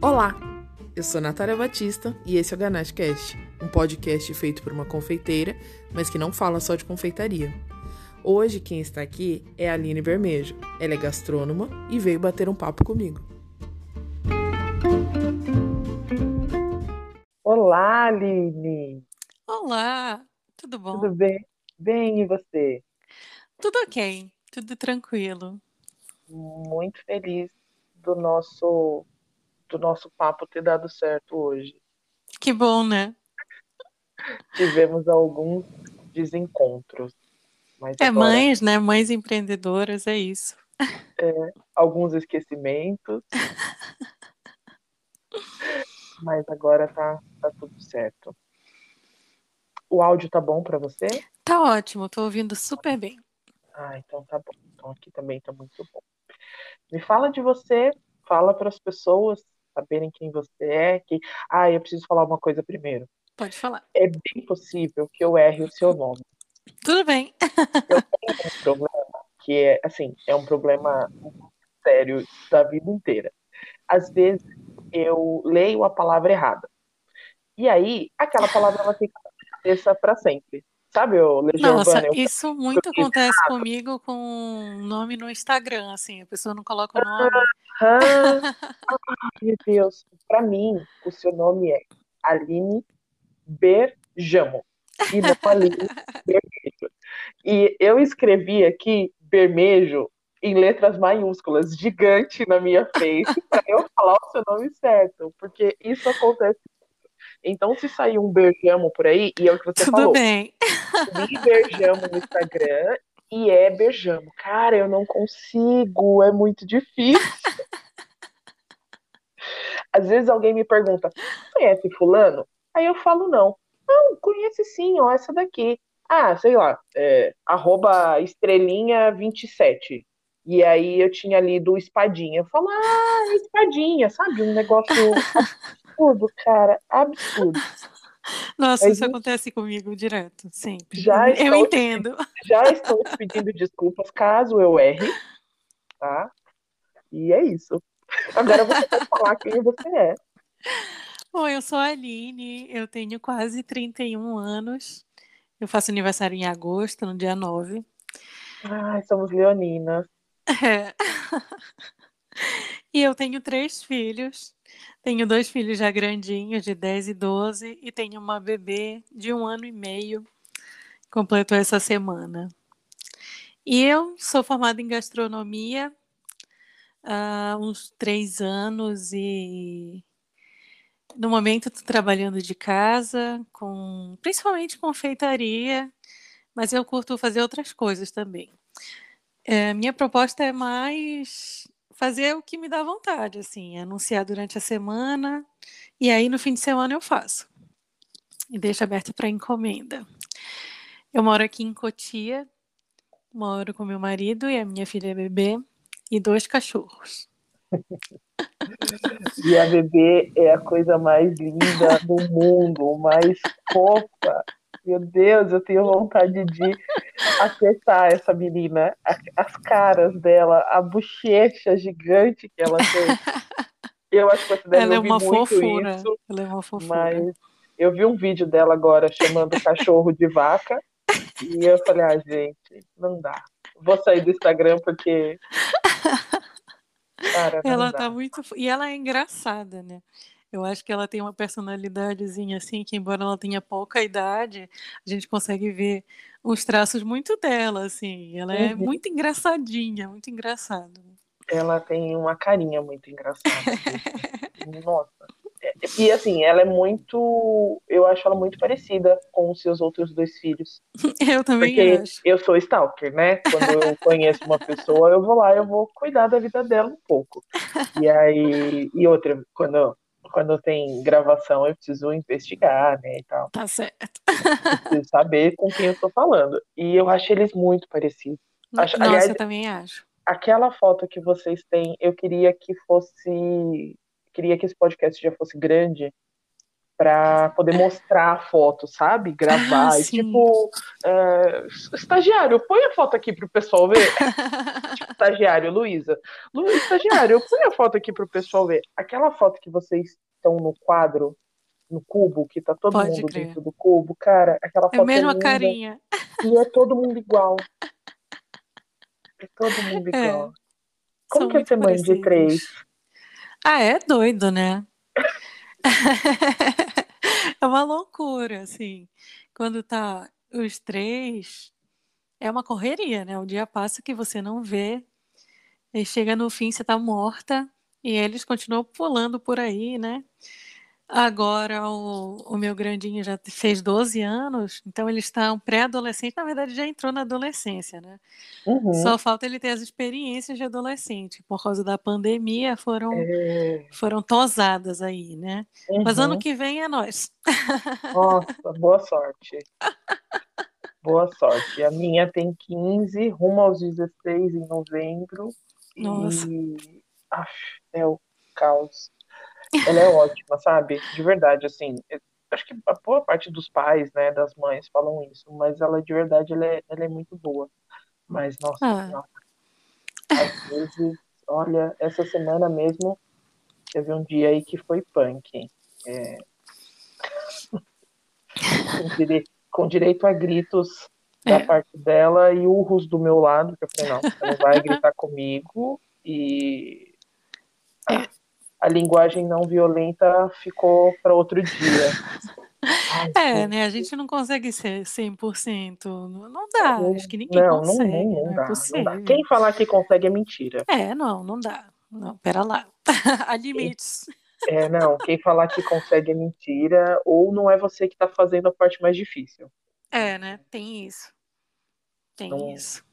Olá, eu sou Natália Batista e esse é o Ganache Cast, um podcast feito por uma confeiteira, mas que não fala só de confeitaria. Hoje quem está aqui é a Aline Vermejo. Ela é gastrônoma e veio bater um papo comigo. Olá, Aline. Olá, tudo bom? Tudo bem? Bem, e você? Tudo ok, tudo tranquilo. Muito feliz do nosso do nosso papo ter dado certo hoje. Que bom, né? Tivemos alguns desencontros. Mas é agora, mães, né? Mães empreendedoras, é isso. É, alguns esquecimentos. mas agora tá, tá tudo certo. O áudio tá bom para você? Tá ótimo, tô ouvindo super bem. Ah, então tá bom. Então aqui também tá muito bom. Me fala de você, fala para as pessoas saberem quem você é, que ah, eu preciso falar uma coisa primeiro. Pode falar. É bem possível que eu erre o seu nome. Tudo bem. Eu tenho um problema que é assim, é um problema sério da vida inteira. Às vezes eu leio a palavra errada. E aí, aquela palavra ela fica na cabeça para sempre. Sabe o Legião Nossa, Urbana? Eu- isso muito acontece comigo com nome no Instagram, assim, a pessoa não coloca o nome. Ah, ai, meu Deus. Para mim, o seu nome é Aline Berjamo. E não Aline Bermejo. E eu escrevi aqui Bermejo em letras maiúsculas, gigante na minha frente, para eu falar o seu nome certo, porque isso acontece. Então, se sair um Berjamo por aí, e é o que você Tudo falou, bem. li Berjamo no Instagram e é Berjamo. Cara, eu não consigo, é muito difícil. Às vezes alguém me pergunta, conhece fulano? Aí eu falo não. Não, conhece sim, ó, essa daqui. Ah, sei lá, é, arroba estrelinha 27. E aí eu tinha lido espadinha. Eu falo, ah, espadinha, sabe? Um negócio absurdo, cara, absurdo. Nossa, Mas isso acontece comigo direto, sempre. Já eu entendo. Já estou te pedindo desculpas caso eu erre, tá? E é isso. Agora você vai falar quem você é. Oi, eu sou a Aline, eu tenho quase 31 anos. Eu faço aniversário em agosto, no dia 9. Ai, somos leoninas. É. E eu tenho três filhos. Tenho dois filhos já grandinhos, de 10 e 12, e tenho uma bebê de um ano e meio, completou essa semana. E eu sou formada em gastronomia há uns três anos e no momento estou trabalhando de casa, com principalmente confeitaria, mas eu curto fazer outras coisas também. É, minha proposta é mais fazer o que me dá vontade, assim, anunciar durante a semana e aí no fim de semana eu faço. E deixo aberto para encomenda. Eu moro aqui em Cotia, moro com meu marido e a minha filha bebê e dois cachorros. E a bebê é a coisa mais linda do mundo, mais fofa. Meu Deus, eu tenho vontade de acertar essa menina. As caras dela, a bochecha gigante que ela tem. Eu acho que você deve Ela é uma muito fofura. isso, Ela é uma fofura. mas eu vi um vídeo dela agora chamando o cachorro de vaca. E eu falei, ah, gente, não dá. Vou sair do Instagram porque. Cara, Ela tá muito. E ela é engraçada, né? Eu acho que ela tem uma personalidadezinha assim, que embora ela tenha pouca idade, a gente consegue ver uns traços muito dela, assim. Ela é Uhum. muito engraçadinha, muito engraçada. Ela tem uma carinha muito engraçada. Nossa. E assim, ela é muito. Eu acho ela muito parecida com os seus outros dois filhos. Eu também Porque acho. eu sou stalker, né? Quando eu conheço uma pessoa, eu vou lá, eu vou cuidar da vida dela um pouco. E aí. E outra, quando, quando tem gravação, eu preciso investigar, né? E tal. Tá certo. Eu preciso saber com quem eu tô falando. E eu acho eles muito parecidos. Acho- Nossa, aliás, eu também acho. aquela foto que vocês têm, eu queria que fosse. Queria que esse podcast já fosse grande para poder mostrar a foto, sabe? Gravar. Ah, e, tipo, é, estagiário, põe a foto aqui pro pessoal ver. estagiário, Luísa. Luísa, estagiário, ponho a foto aqui pro pessoal ver. Aquela foto que vocês estão no quadro, no cubo, que tá todo Pode mundo crer. dentro do cubo, cara, aquela É foto a mesma linda. carinha. E é todo mundo igual. É todo mundo É, igual. Como São que é ser mãe de três? Ah, é doido, né? É uma loucura, assim. Quando tá os três, é uma correria, né? O dia passa que você não vê, e chega no fim, você tá morta, e eles continuam pulando por aí, né? Agora o, o meu grandinho já fez 12 anos, então ele está um pré-adolescente, na verdade já entrou na adolescência, né? Uhum. Só falta ele ter as experiências de adolescente. Por causa da pandemia, foram, É, foram tosadas aí, né? Mas ano uhum. que vem é nós. Nossa, boa sorte. Boa sorte. A minha tem 15, rumo aos 16 em novembro. Nossa. E. Aff, é o caos. Ela é ótima, sabe? De verdade, assim. eu Acho que a boa parte dos pais, né, das mães falam isso, mas ela de verdade ela é, ela é muito boa. Mas, nossa Ah. senhora, às vezes, olha, essa semana mesmo teve um dia aí que foi punk. É... com, dire- com direito a gritos da É. parte dela e urros do meu lado, que eu falei, não, você não vai gritar comigo. E a, a linguagem não violenta ficou para outro dia. Ai, É, gente, né? A gente não consegue ser 100%. Não, dá. não- Acho que ninguém não, consegue. não, não Não, dá, é não dá. Quem falar que consegue é mentira. É, não, não dá. Não, pera lá. Há limites. É, não, quem falar que consegue é mentira, ou não é você que está fazendo a parte mais difícil. É, né? Tem isso. Tem isso.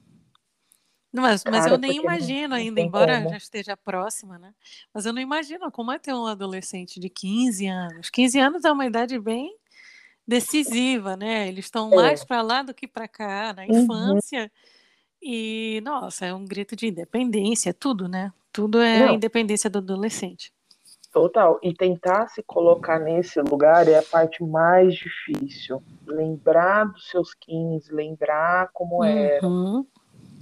Mas, mas Cara, eu nem imagino não ainda, embora como. já esteja próxima, né? Mas eu não imagino como é ter um adolescente de 15 anos. 15 anos é uma idade bem decisiva, né? Eles estão É. mais para lá do que para cá, na Uhum. infância. E, nossa, é um grito de independência, tudo, né? Tudo é a Não. independência do adolescente. Total. E tentar se colocar nesse lugar é a parte mais difícil. Lembrar dos seus 15, lembrar como é, Uhum.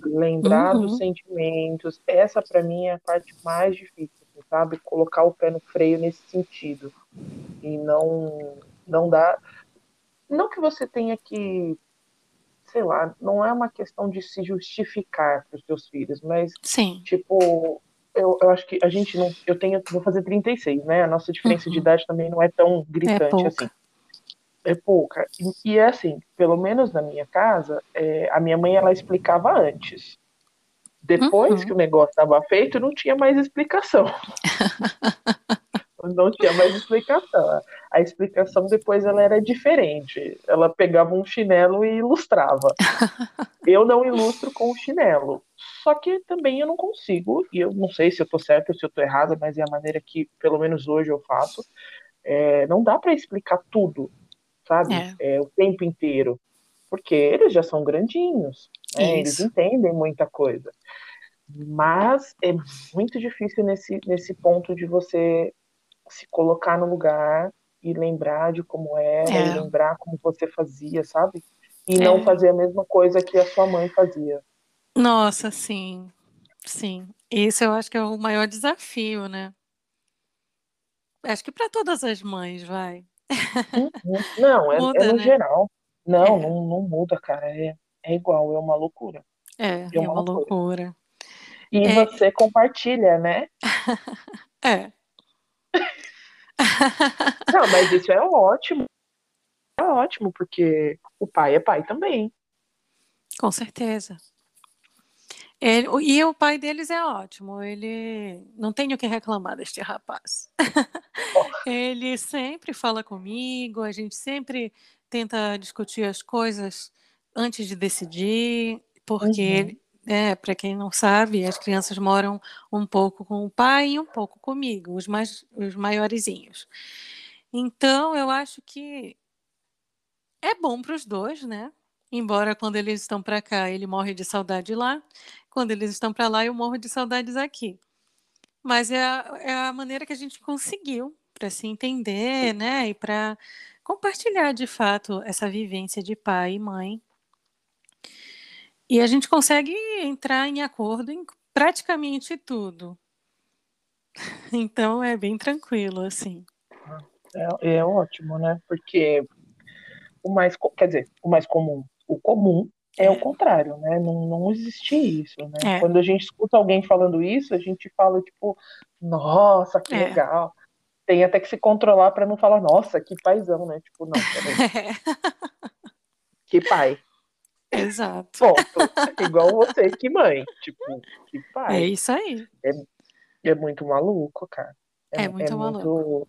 Lembrar Uhum. dos sentimentos. Essa, pra mim, é a parte mais difícil, assim, sabe? Colocar o pé no freio nesse sentido. E não, não dar. Não que você tenha que. Sei lá, não é uma questão de se justificar para os seus filhos, mas Sim. Tipo, eu, eu acho que a gente não. Eu tenho. Vou fazer 36, né? A nossa diferença de Uhum. idade também não é tão gritante pouca. assim. É pouca. E, e é assim, pelo menos na minha casa, é, a minha mãe ela explicava antes. Depois Uhum. que o negócio estava feito, não tinha mais explicação. não tinha mais explicação. A explicação depois ela era diferente. Ela pegava um chinelo e ilustrava. Eu não ilustro com o chinelo. Só que também eu não consigo, e eu não sei se eu tô certo ou se eu tô errada, mas é a maneira que, pelo menos hoje, eu faço. É, não dá para explicar tudo, sabe? É. É, o tempo inteiro. Porque eles já são grandinhos, né? Eles entendem muita coisa. Mas é muito difícil nesse, nesse ponto de você se colocar no lugar e lembrar de como era, É. e lembrar como você fazia, sabe? E não É. fazer a mesma coisa que a sua mãe fazia. Nossa, sim. Sim. Isso eu acho que é o maior desafio, né? Acho que para todas as mães, vai. Uhum. Não, é, Muda, é no né? geral. Não, É. não, não muda, cara. É, é igual, é uma loucura. É, É é uma uma loucura. loucura. E É. você compartilha, né? É. Não, mas isso é ótimo. É ótimo, porque o pai é pai também. Com certeza. Ele, e o pai deles é ótimo. Ele não tem o que reclamar deste rapaz. ele sempre fala comigo, a gente sempre tenta discutir as coisas antes de decidir, porque Uhum. ele, é, para quem não sabe, as crianças moram um pouco com o pai e um pouco comigo, os mais os maiorzinhos. Então, eu acho que é bom para os dois, né? Embora quando eles estão para cá, ele morre de saudade lá, quando eles estão para lá, eu morro de saudades aqui. Mas é a, é a maneira que a gente conseguiu para se entender, né? E para compartilhar de fato essa vivência de pai e mãe. E a gente consegue entrar em acordo em praticamente tudo. Então é bem tranquilo, assim. É, é ótimo, né? Porque o mais, quer dizer, o mais comum, o comum é, é o contrário, né? Não, não existe isso, né? É. Quando a gente escuta alguém falando isso, a gente fala tipo, nossa, que é. legal. Tem até que se controlar para não falar, nossa, que paizão, né? Tipo, não, peraí. que pai. Exato. Ponto. Igual você, que mãe. Tipo, que pai. É isso aí. É, é muito maluco, cara. É, é muito é maluco. Muito...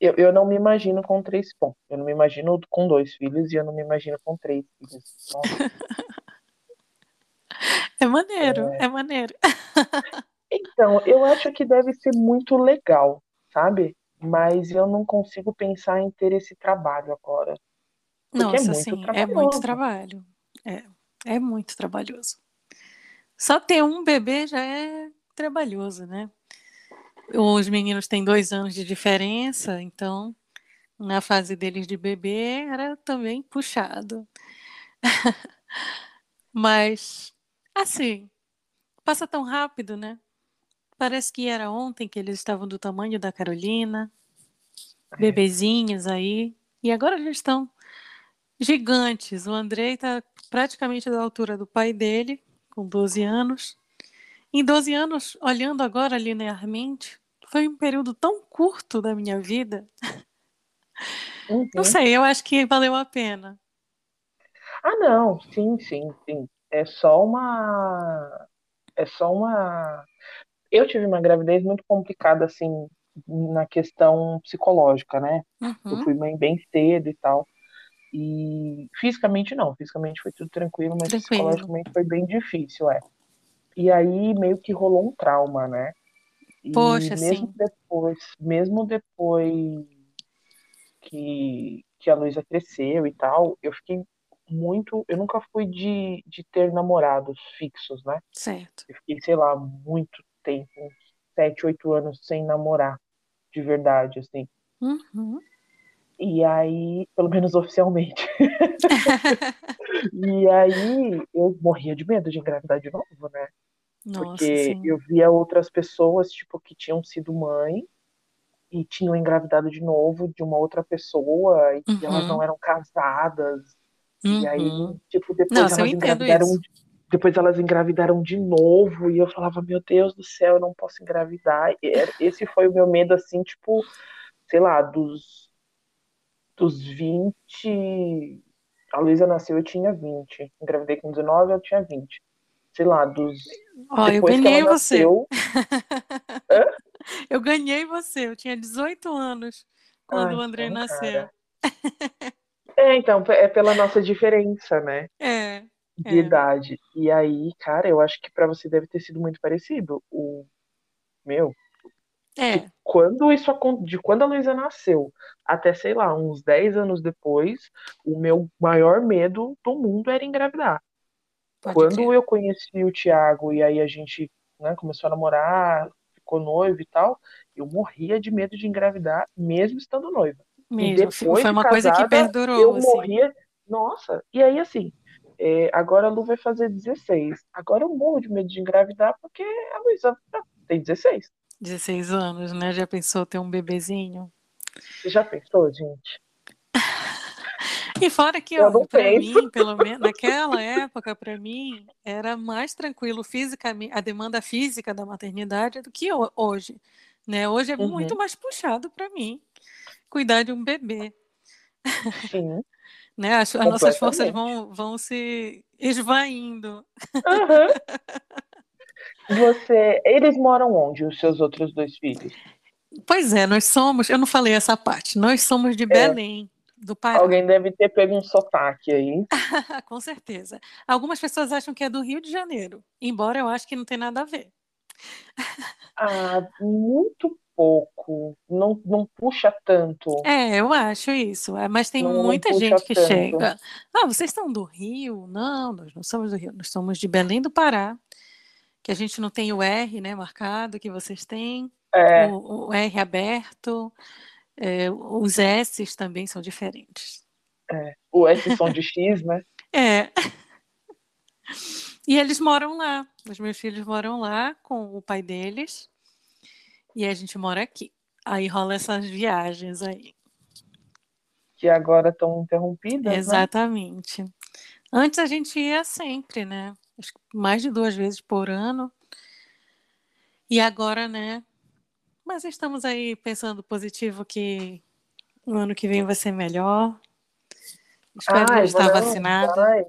Eu, eu não me imagino com três pontos. Eu não me imagino com dois filhos e eu não me imagino com três filhos. é maneiro, é, é maneiro. então, eu acho que deve ser muito legal, sabe? Mas eu não consigo pensar em ter esse trabalho agora. Nossa, é sim, é muito trabalho. É, é muito trabalhoso. Só ter um bebê já é trabalhoso, né? Os meninos têm dois anos de diferença, então na fase deles de bebê era também puxado. Mas, assim, passa tão rápido, né? Parece que era ontem que eles estavam do tamanho da Carolina, é. bebezinhos aí, e agora eles estão gigantes. O Andrei está praticamente da altura do pai dele, com 12 anos. Em 12 anos, olhando agora linearmente, foi um período tão curto da minha vida. Uhum. Não sei, eu acho que valeu a pena. Ah, não, sim, sim, sim. É só uma. É só uma. Eu tive uma gravidez muito complicada, assim, na questão psicológica, né? Uhum. Eu fui mãe bem cedo e tal. E fisicamente não, fisicamente foi tudo tranquilo, mas tranquilo. psicologicamente foi bem difícil, é. E aí meio que rolou um trauma, né? E Poxa, mesmo sim. depois, mesmo depois que, que a Luísa cresceu e tal, eu fiquei muito. Eu nunca fui de, de ter namorados fixos, né? Certo. Eu fiquei, sei lá, muito tempo, uns sete, oito anos sem namorar, de verdade, assim. Uhum. E aí, pelo menos oficialmente. e aí eu morria de medo de engravidar de novo, né? Nossa, Porque sim. eu via outras pessoas, tipo, que tinham sido mãe e tinham engravidado de novo de uma outra pessoa e uhum. elas não eram casadas. Uhum. E aí, uhum. tipo, depois Nossa, elas engravidaram. Depois elas engravidaram de novo e eu falava, meu Deus do céu, eu não posso engravidar. Esse foi o meu medo, assim, tipo, sei lá, dos, dos 20. A Luísa nasceu, eu tinha 20. Engravidei com 19, eu tinha 20 sei lá, dos. Ó, eu ganhei você. eu ganhei você, eu tinha 18 anos quando o André então, nasceu. é, então, é pela nossa diferença, né? É. De é. idade. E aí, cara, eu acho que para você deve ter sido muito parecido. O meu. É. quando isso de quando a Luísa nasceu até, sei lá, uns 10 anos depois, o meu maior medo do mundo era engravidar. Pode Quando eu conheci o Thiago e aí a gente né, começou a namorar, ficou noivo e tal, eu morria de medo de engravidar, mesmo estando noiva. Mesmo, e depois foi uma de casada, coisa que perdurou. Eu assim. morria, nossa, e aí assim, é, agora a Lu vai fazer 16. Agora eu morro de medo de engravidar porque a Luísa tem 16. 16 anos, né? Já pensou ter um bebezinho? Você já pensou, gente? E fora que, para mim, pelo menos naquela época, para mim, era mais tranquilo fisicamente, a demanda física da maternidade do que hoje. Né? Hoje é uhum. muito mais puxado para mim cuidar de um bebê. Sim. né? As, as nossas forças vão, vão se esvaindo. Uhum. Você, eles moram onde, os seus outros dois filhos? Pois é, nós somos, eu não falei essa parte, nós somos de é. Belém do Pará. Alguém deve ter pego um sotaque aí. Com certeza. Algumas pessoas acham que é do Rio de Janeiro, embora eu acho que não tem nada a ver. ah, muito pouco. Não, não puxa tanto. É, eu acho isso. É, mas tem não, muita não gente que tanto. chega. Ah, vocês são do Rio? Não, nós não somos do Rio. Nós somos de Belém do Pará. Que a gente não tem o R, né, marcado, que vocês têm. É. O, o R aberto. É, os S's também são diferentes. É, o S som de X, né? É. E eles moram lá. Os meus filhos moram lá com o pai deles. E a gente mora aqui. Aí rola essas viagens aí. Que agora estão interrompidas. Né? Exatamente. Né? Antes a gente ia sempre, né? Mais de duas vezes por ano. E agora, né? Mas estamos aí pensando positivo que o ano que vem vai ser melhor. Espero Ai, estar vacinada. Vai,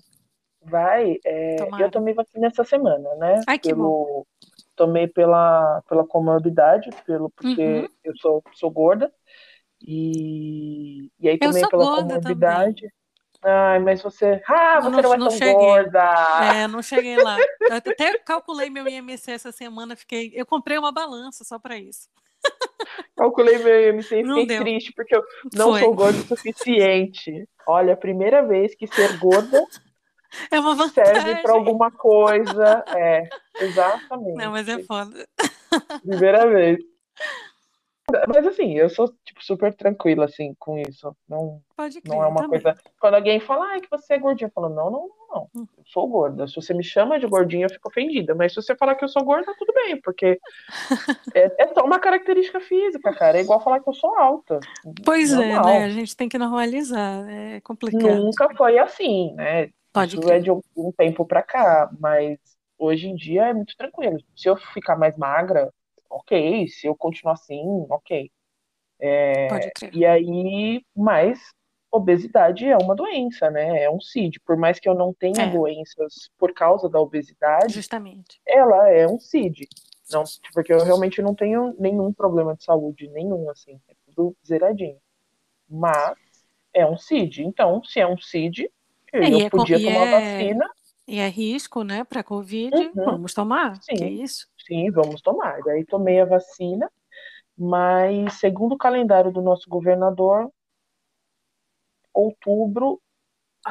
vai. É, eu tomei vacina essa semana, né? Ai, que Pelo, bom. Tomei pela, pela comorbidade, pelo, porque uhum. eu sou, sou gorda. E, e aí tomei pela comorbidade. Também. Ai, mas você. Ah, você não, não é não tão cheguei. gorda. É, não cheguei lá. Eu até calculei meu IMC essa semana, fiquei. Eu comprei uma balança só para isso. Calculei meu IMC e fiquei triste, porque eu não Foi. sou gorda o suficiente. Olha, a primeira vez que ser gorda é uma vantagem. serve para alguma coisa. É, exatamente. Não, mas é foda. Primeira vez. Mas assim, eu sou tipo, super tranquila assim com isso. Não, Pode crer, não é uma também. coisa. Quando alguém fala, ah, que você é gordinha, eu falo, não, não, não, hum. Eu sou gorda. Se você me chama de gordinha, eu fico ofendida. Mas se você falar que eu sou gorda, tudo bem, porque é, é só uma característica física, cara. É igual falar que eu sou alta. Pois Normal. é, né? A gente tem que normalizar. É complicado. Nunca foi assim, né? Pode isso é de um, um tempo pra cá, mas hoje em dia é muito tranquilo. Se eu ficar mais magra, ok. Se eu continuar assim, ok. É. E aí, mas obesidade é uma doença, né? É um CID. Por mais que eu não tenha É. doenças por causa da obesidade, Justamente. ela é um CID. Não, porque eu realmente não tenho nenhum problema de saúde, nenhum, assim. É tudo zeradinho. Mas é um CID. Então, se é um CID, eu É, e é podia tomar é- vacina. E é risco, né, para Covid. Uhum. Vamos tomar. Sim. É isso? Sim, vamos tomar. Daí tomei a vacina, mas segundo o calendário do nosso governador, outubro,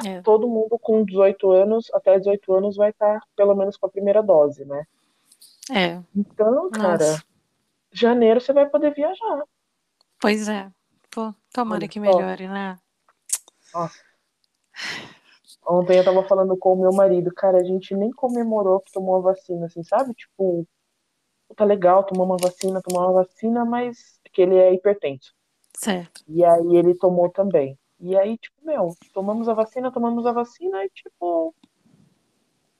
É. todo mundo com 18 anos, até 18 anos, vai estar pelo menos com a primeira dose, né? É. Então, cara, Nossa. janeiro você vai poder viajar. Pois é. Pô, tomara Olha que melhore, né? Nossa. Ontem eu tava falando com o meu marido, cara, a gente nem comemorou que tomou a vacina, assim, sabe? Tipo, tá legal tomar uma vacina, tomar uma vacina, mas que ele é hipertenso. Certo. E aí ele tomou também. E aí, tipo, meu, tomamos a vacina, tomamos a vacina e, tipo,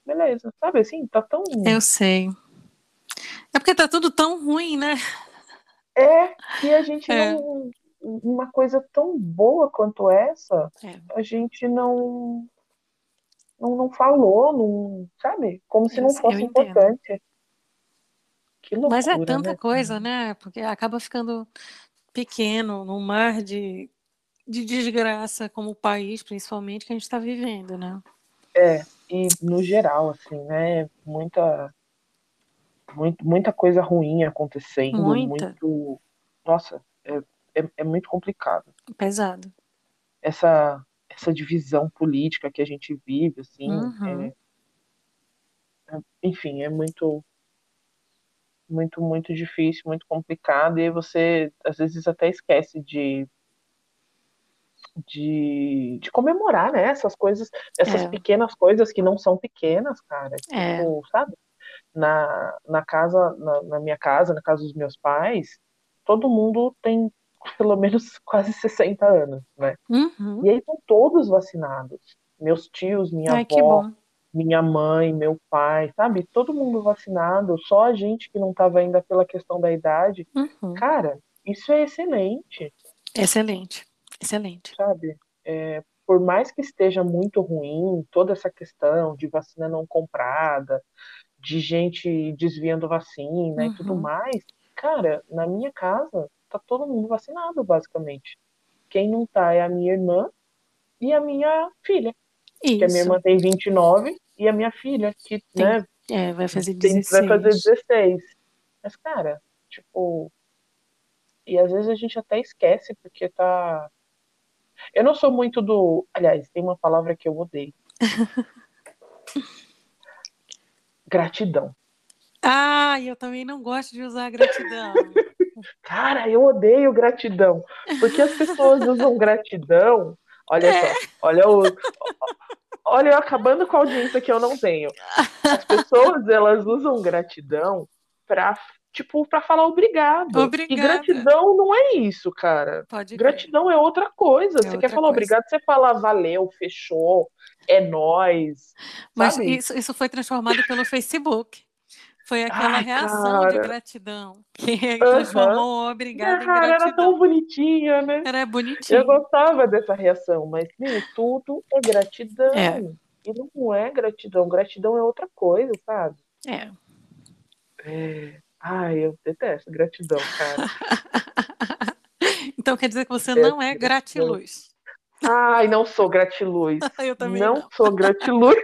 beleza, sabe assim? Tá tão. Eu sei. É porque tá tudo tão ruim, né? É que a gente É. não. Uma coisa tão boa quanto essa, É. a gente não. Não, não falou, não. Sabe? Como se não fosse importante. Loucura, Mas é tanta né? coisa, né? Porque acaba ficando pequeno num mar de, de desgraça como o país, principalmente, que a gente está vivendo, né? É, e no geral, assim, né? Muita. Muito, muita coisa ruim acontecendo, Muita. muito. Nossa, é, é, é muito complicado. Pesado. essa essa divisão política que a gente vive, assim, Uhum. é- é- enfim, é muito, muito, muito difícil, muito complicado, e aí você às vezes até esquece de de, de comemorar, né, essas coisas, essas É. pequenas coisas que não são pequenas, cara, É. tipo, sabe? Na, na casa, na, na minha casa, na casa dos meus pais, todo mundo tem pelo menos quase 60 anos, né? Uhum. E aí estão todos vacinados. Meus tios, minha Ai, avó, minha mãe, meu pai, sabe? Todo mundo vacinado, só a gente que não estava ainda pela questão da idade. Uhum. Cara, isso é excelente, Excelente. Excelente. sabe? É, por mais que esteja muito ruim toda essa questão de vacina não comprada, de gente desviando vacina e tudo Uhum. mais, cara, na minha casa tá todo mundo vacinado, basicamente. Quem não tá é a minha irmã e a minha filha. que a minha Isso. irmã tem 29 e a minha filha, que Tem né, É, vai fazer tem- 16. vai fazer 16. Mas, cara, tipo. E às vezes a gente até esquece, porque tá. Eu não sou muito do. Aliás, tem uma palavra que eu odeio. Gratidão. Ah, eu também não gosto de usar gratidão. Cara, eu odeio gratidão. Porque as pessoas usam gratidão. Olha É. só, olha o. Olha, eu acabando com a audiência que eu não tenho. As pessoas, elas usam gratidão pra, tipo, pra falar obrigado. Obrigada. E gratidão não é isso, cara. Pode. Gratidão é outra coisa. É você outra quer falar coisa. obrigado, você fala valeu, fechou, é nóis. Mas isso, isso foi transformado pelo Facebook. Foi aquela Ai, reação de cara. gratidão que Aham. transformou o obrigado em Cara, era tão gratidão. bonitinha, né? Era Eu bonitinho. gostava dessa reação, mas, tudo é gratidão. É. E não é gratidão. Gratidão é outra coisa, sabe? É. É. Ai, eu detesto gratidão, cara. Então quer dizer que você não é gratidão. gratiluz. Ai, não sou gratiluz. Eu também não, não. sou gratiluz.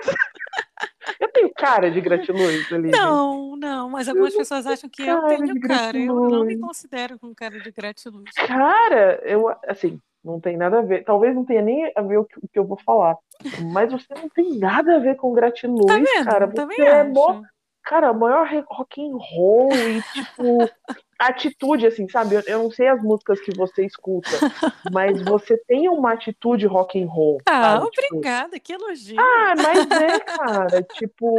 Eu tenho cara de gratiluz, Aline. Não, não, mas algumas pessoas acham que eu tenho cara. Eu não me considero com cara de gratiluz. Cara, eu, assim, não tem nada a ver. Talvez não tenha nem a ver o que, o que eu vou falar. Mas você não tem nada a ver com gratiluz, Tá vendo? cara. Também Você é mó acho. Cara, maior rock and roll e, tipo, atitude, assim, sabe? Eu, eu não sei as músicas que você escuta, mas você tem uma atitude rock and roll, Ah, sabe? Tipo, obrigada, que elogio. ah, mas é, cara, tipo,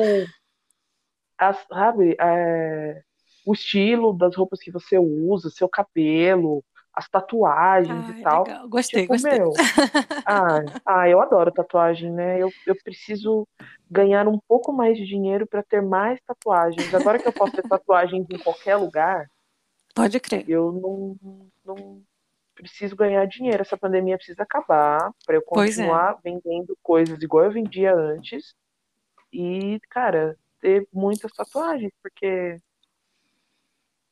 as- sabe? é, o estilo das roupas que você usa, seu cabelo, as tatuagens Ai, e tal. legal. Gostei, Tipo, gostei. meu, ah, ah, eu adoro tatuagem, né? Eu, eu preciso ganhar um pouco mais de dinheiro para ter mais tatuagens. Agora que eu posso ter tatuagens em qualquer lugar, Pode crer. eu não, não preciso ganhar dinheiro. Essa pandemia precisa acabar para eu é. continuar vendendo coisas igual eu vendia antes. E, cara, ter muitas tatuagens, porque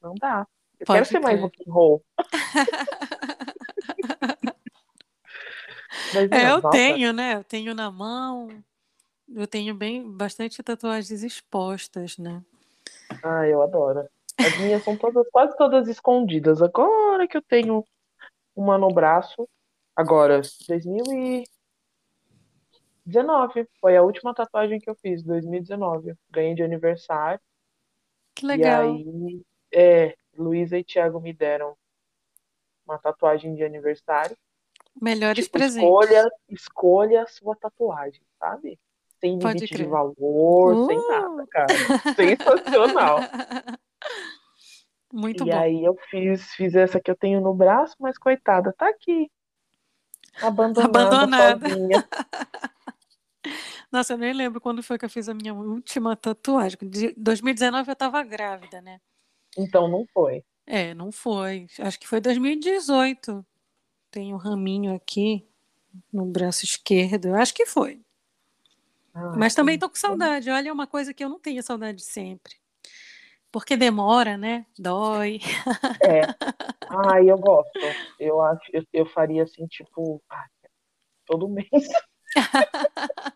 não dá. Eu Pode quero ser mais rock and roll. Mas, É, eu nossa, tenho, né? Eu tenho na mão. Eu tenho bem bastante tatuagens expostas, né? Ah, eu adoro. As minhas são todas, quase todas escondidas. Agora que eu tenho uma no braço. Agora, 2019. Foi a última tatuagem que eu fiz, 2019. Ganhei de aniversário. Que E legal. aí, é, Luísa e Thiago me deram uma tatuagem de aniversário. Melhores Tipo, presentes. escolha, escolha a sua tatuagem, sabe? Sem Pode limite de crer. valor, sem Uh! nada, cara. Sensacional. Muito E bom. aí eu fiz, fiz essa que eu tenho no braço, mas coitada, tá aqui. Abandonada, Abandonada. sozinha. Nossa, eu nem lembro quando foi que eu fiz a minha última tatuagem. De 2019 eu tava grávida, né? Então não foi. É, não foi. Acho que foi 2018. Tem um raminho aqui no braço esquerdo. Eu acho que foi. Ah, Mas também tô com saudade. Olha, é uma coisa que eu não tenho saudade sempre. Porque demora, né? Dói. É. Ah, eu gosto. Eu acho, eu, eu faria assim, tipo, ah, todo mês.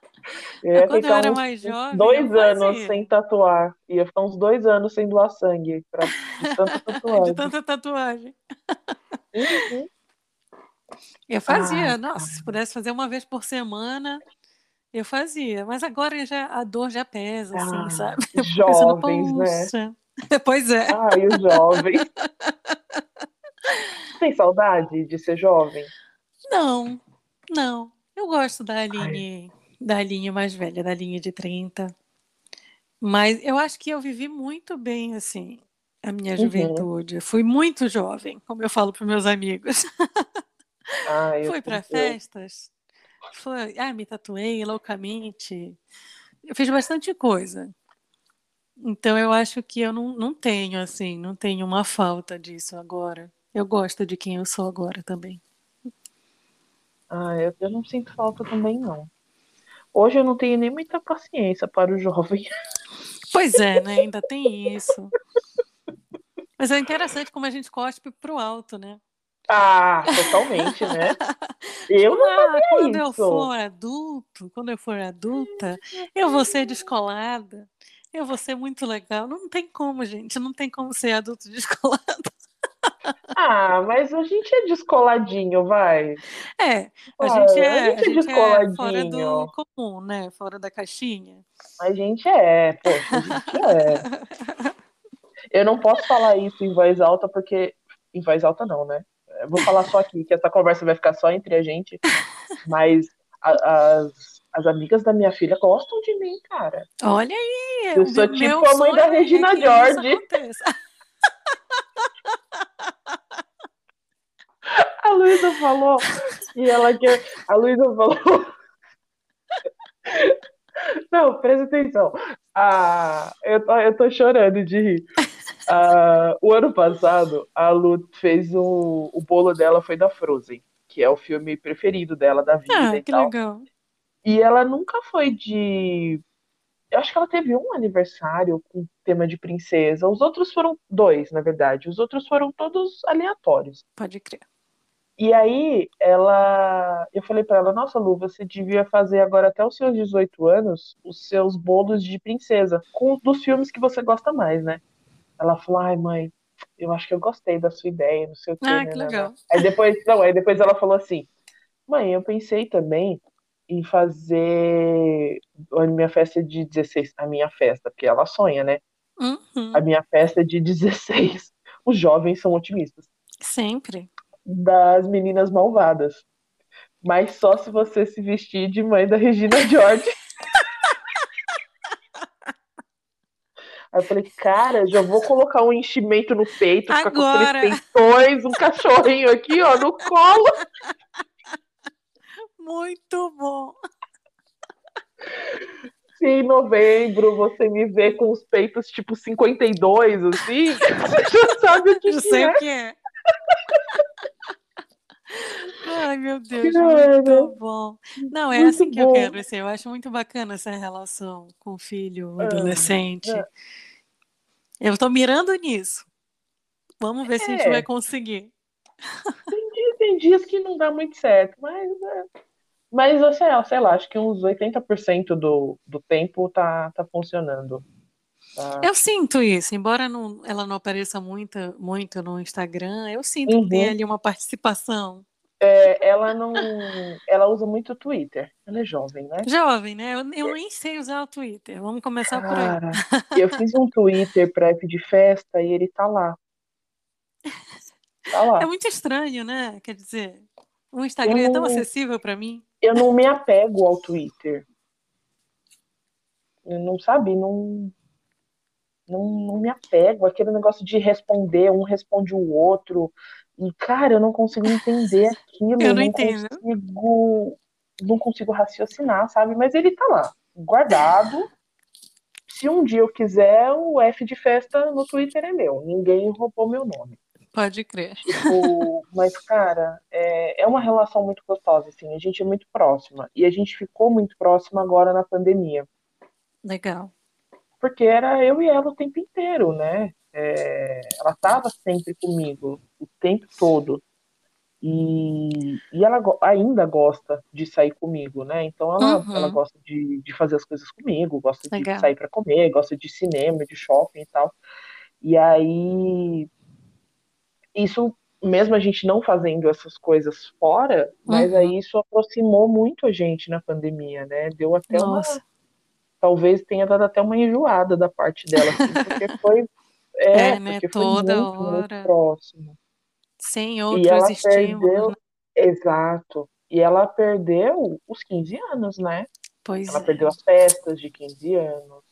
Eu ia Quando eu era uns, mais jovem, dois anos fazia. sem tatuar. Ia ficar uns dois anos sem doar sangue pra, de tanta De tatuagem. tanta tatuagem. Uhum. Eu fazia, Ai, nossa, se pudesse fazer uma vez por semana, eu fazia. Mas agora já a dor já pesa, assim, Ah, sabe? Eu fico pensando, jovens, né? Pois é. Ai, os jovens. Tem saudade de ser jovem? Não, não. Eu gosto da Ai, Aline, da Aline mais velha, da Aline de 30. Mas eu acho que eu vivi muito bem, assim, a minha uhum. juventude. Eu fui muito jovem, como eu falo para meus amigos. Eu, Fui para festas, foi, ah, me tatuei loucamente. Eu fiz bastante coisa. Então eu acho que eu não, não tenho, assim, não tenho uma falta disso agora. Eu gosto de quem eu sou agora também. ah, eu, eu não sinto falta também, não. Hoje eu não tenho nem muita paciência para o jovem. Pois é, né? Ainda tem isso. Mas é interessante como a gente cospe pro alto, né? Ah, totalmente, né? Eu não Ah, quando eu isso. for adulto, quando eu for adulta, eu vou ser descolada. Eu vou ser muito legal. Não tem como, gente. Não tem como ser adulto descolado. Ah, mas a gente é descoladinho, vai. É, a gente é, a gente é gente é fora do descoladinho. comum, né? Fora da caixinha. A gente é, poxa, a gente é. Eu não posso falar isso em voz alta, porque. Em voz alta, não, né? Eu vou falar só aqui, que essa conversa vai ficar só entre a gente. Mas a- as, as amigas da minha filha gostam de mim, cara. Olha aí, Eu sou tipo a mãe da é Regina George. A Luísa falou, e ela quer. A Luísa falou. Não, presta atenção. Ah, eu, tô, eu tô chorando de rir. Ah, o ano passado, a Lu fez o, o bolo dela foi da Frozen, que é o filme preferido dela da vida. Ah, e que tal. legal. E ela nunca foi de. Eu acho que ela teve um aniversário com tema de princesa. Os outros foram dois, na verdade. Os outros foram todos aleatórios. Pode crer. E aí, ela. Eu falei pra ela: Nossa, Lu, você devia fazer agora até os seus 18 anos os seus bolos de princesa, com dos filmes que você gosta mais, né? Ela falou: Ai, mãe, eu acho que eu gostei da sua ideia, não sei o quê. Ah, né, que né, legal. né. Aí depois, não, aí depois ela falou assim: Mãe, eu pensei também em fazer a minha festa de 16, a minha festa, porque ela sonha, né? Uhum. A minha festa de 16. Os jovens são otimistas. Sempre. Das meninas malvadas. Mas só se você se vestir de mãe da Regina George. Aí eu falei, cara, já vou colocar um enchimento no peito, ficar com Agora. aqueles peitões, um cachorrinho aqui, ó, no colo. Muito bom. Se em novembro você me vê com os peitos tipo 52, assim, você já sabe o que, Eu que sei é. o que é. Ai, meu Deus, muito bom. Não, é muito assim que eu bom. quero ser. Eu acho muito bacana essa relação com o filho, o adolescente. é. Eu tô mirando nisso. Vamos ver se a gente É. vai conseguir. Tem dias, tem dias que não dá muito certo, mas, é. mas eu sei, lá, sei lá, acho que uns 80% do, do tempo tá, tá funcionando. Tá? Eu sinto isso, embora não- ela não apareça muito, muito no Instagram, eu sinto Uhum. que tem ali uma participação. É, ela não. Ela usa muito o Twitter. Ela é jovem, né? Jovem, né? Eu, eu nem sei usar o Twitter. Vamos começar por aí. Cara, eu fiz um Twitter app de festa e ele tá lá. Tá lá. É muito estranho, né? Quer dizer, o Instagram é tão acessível para mim. Eu não me apego ao Twitter. Eu não sabe, não, não, não me apego. Aquele negócio de responder, um responde o outro. E, cara, eu não consigo entender aquilo. Eu não entendo. consigo. Não consigo raciocinar, sabe? Mas ele tá lá, guardado. Se um dia eu quiser, o F de festa no Twitter é meu. Ninguém roubou meu nome. Pode crer. Tipo, mas, cara, é, é uma relação muito gostosa, assim. A gente é muito próxima. E a gente ficou muito próxima agora na pandemia. Legal. Porque era eu e ela o tempo inteiro, né? É, ela estava sempre comigo, o tempo todo. E, e ela go- ainda gosta de sair comigo, né? Então ela, Uhum. ela gosta de, de fazer as coisas comigo, gosta de Legal. sair para comer, gosta de cinema, de shopping e tal. E aí, isso, mesmo a gente não fazendo essas coisas fora, mas Uhum. aí isso aproximou muito a gente na pandemia, né? Deu até uma, Nossa. Talvez tenha dado até uma enjoada da parte dela, assim, porque foi, é, É, né? porque foi Toda muito, muito hora. próximo. Sem E outros ela estímulos. perdeu, né? exato. E ela perdeu os 15 anos, né? Pois Ela é. perdeu as festas de 15 anos.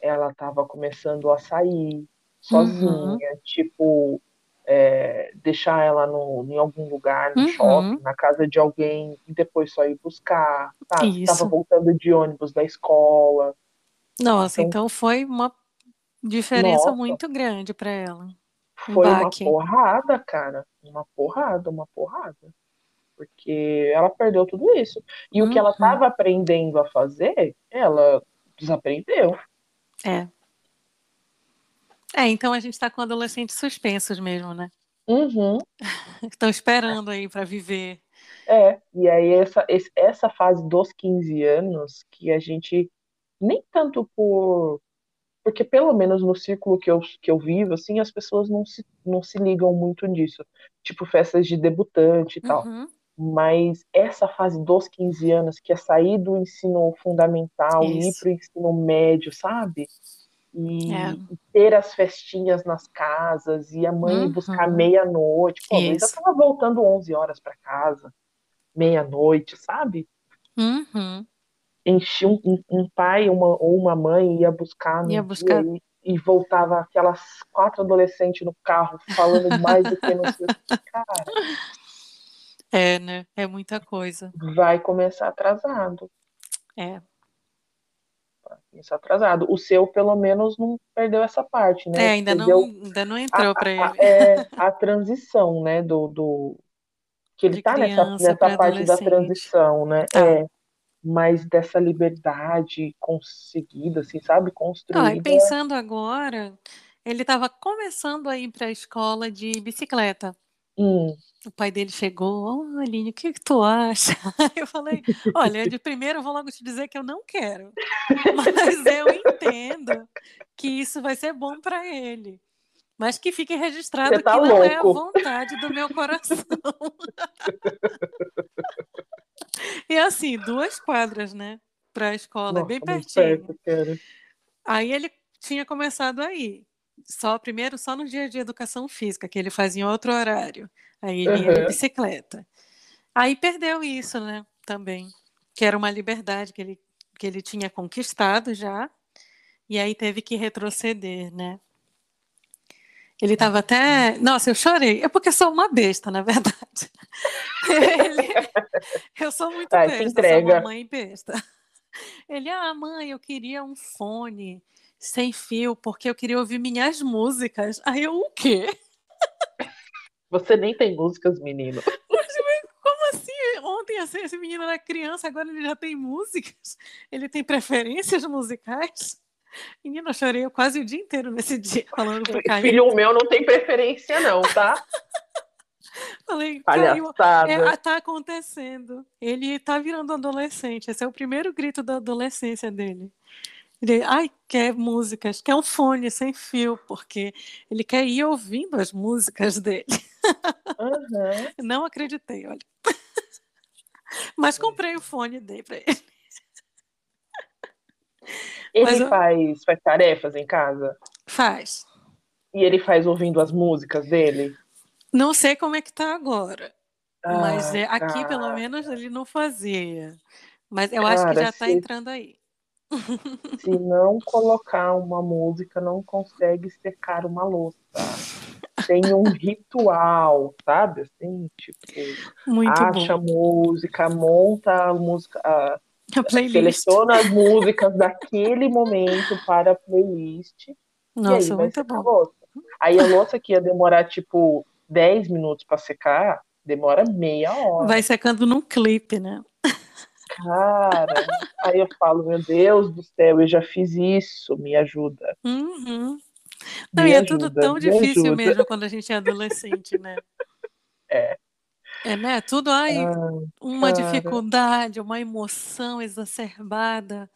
Ela estava começando a sair sozinha, Uhum. tipo, é, deixar ela no, em algum lugar, no Uhum. shopping, na casa de alguém, e depois só ir buscar, sabe? Isso. voltando de ônibus da escola. Nossa, Então- então foi uma diferença Nossa. muito grande para ela. Um Foi uma baque. porrada, cara. Uma porrada, uma porrada. Porque ela perdeu tudo isso. E o que ela Uhum. estava aprendendo a fazer, ela desaprendeu. É. É, então a gente está com adolescentes suspensos mesmo, né? Uhum. Estão esperando aí para viver. É, e aí essa, essa fase dos 15 anos que a gente, nem tanto por. Porque pelo menos no círculo que eu, que eu vivo, assim, as pessoas não se, não se ligam muito nisso. Tipo, festas de debutante e tal. Uhum. Mas essa fase dos 15 anos, que é sair do ensino fundamental e ir Isso. para o ensino médio, sabe? E, É. e ter as festinhas nas casas, e a mãe ir buscar Uhum. meia-noite. Pô, Isso. tava voltando 11 horas para casa, meia-noite, sabe? Uhum. enchia um, um, um pai uma, ou uma mãe ia buscar Ia buscar. e, e voltava aquelas quatro adolescentes no carro falando mais do que não sei o que. Cara, É, né? É muita coisa. vai começar atrasado. É. Começar atrasado. O seu, pelo menos, não perdeu essa parte, né? É, ainda não, ainda não entrou para a- a- ele. é, a transição, né? Do, do... Que ele De tá nessa, nessa parte da transição, né? Tá. É. Mas dessa liberdade conseguida, assim, sabe? Ah, e Construída. pensando agora, ele estava começando a ir para a escola de bicicleta. Hum, O pai dele chegou, ô Aline, o que que tu acha? Eu falei, olha, de primeiro eu vou logo te dizer que eu não quero, mas eu entendo que isso vai ser bom para ele. Mas que fique registrado tá que não é a louco. vontade do meu coração. E assim, duas quadras, né? Para a escola, é bem nossa, muito pertinho. perto. Aí ele tinha começado aí. Só primeiro só no dia de educação física, que ele fazia em outro horário. Aí ele ia de bicicleta. Aí perdeu isso, né? Também. Que era uma liberdade que ele, que ele tinha conquistado já. E aí teve que retroceder, né? Ele estava até. Nossa, eu chorei. É porque eu sou uma besta, na verdade. Ele- Eu sou muito se besta, sou entrega. uma mãe besta. Ele, ah, mãe, eu queria um fone sem fio, porque eu queria ouvir minhas músicas. Aí eu, o quê? Você nem tem músicas, menino. Como assim? Ontem assim, esse menino era criança, agora ele já tem músicas? Ele tem preferências musicais? Menina, eu chorei quase o dia inteiro nesse dia falando pro Caio. Filho meu não tem preferência, não, tá? Falei, Caio, é, tá acontecendo. Ele tá virando adolescente. Esse é o primeiro grito da adolescência dele. Ele, ai, quer músicas, quer um fone sem fio, porque ele quer ir ouvindo as músicas dele. Aham. Não acreditei, olha. Mas comprei o fone dele pra ele. Ele Mas eu- faz, faz tarefas em casa Faz. e ele faz ouvindo as músicas dele. Não sei como é que tá agora. Mas Ah, é, aqui, pelo cara, menos, ele não fazia. Mas eu acho que Cara, já tá se- entrando aí. Se não colocar uma música, não consegue secar uma louça. Tem um ritual, sabe? Assim, tipo, Muito acha a música, monta a música, a- bom. A playlist. seleciona as músicas daquele momento para a playlist. Nossa, muito a bom. louça. Aí a louça que ia demorar tipo 10 minutos para secar, demora meia hora. Vai secando num clipe, né? Cara, aí eu falo, meu Deus do céu, eu já fiz isso, me ajuda. Uhum. Não, Me e é tudo ajuda, tão me difícil ajuda. mesmo quando a gente é adolescente, né? É. É, né? Tudo, ai, Ah, uma cara. dificuldade, uma emoção exacerbada,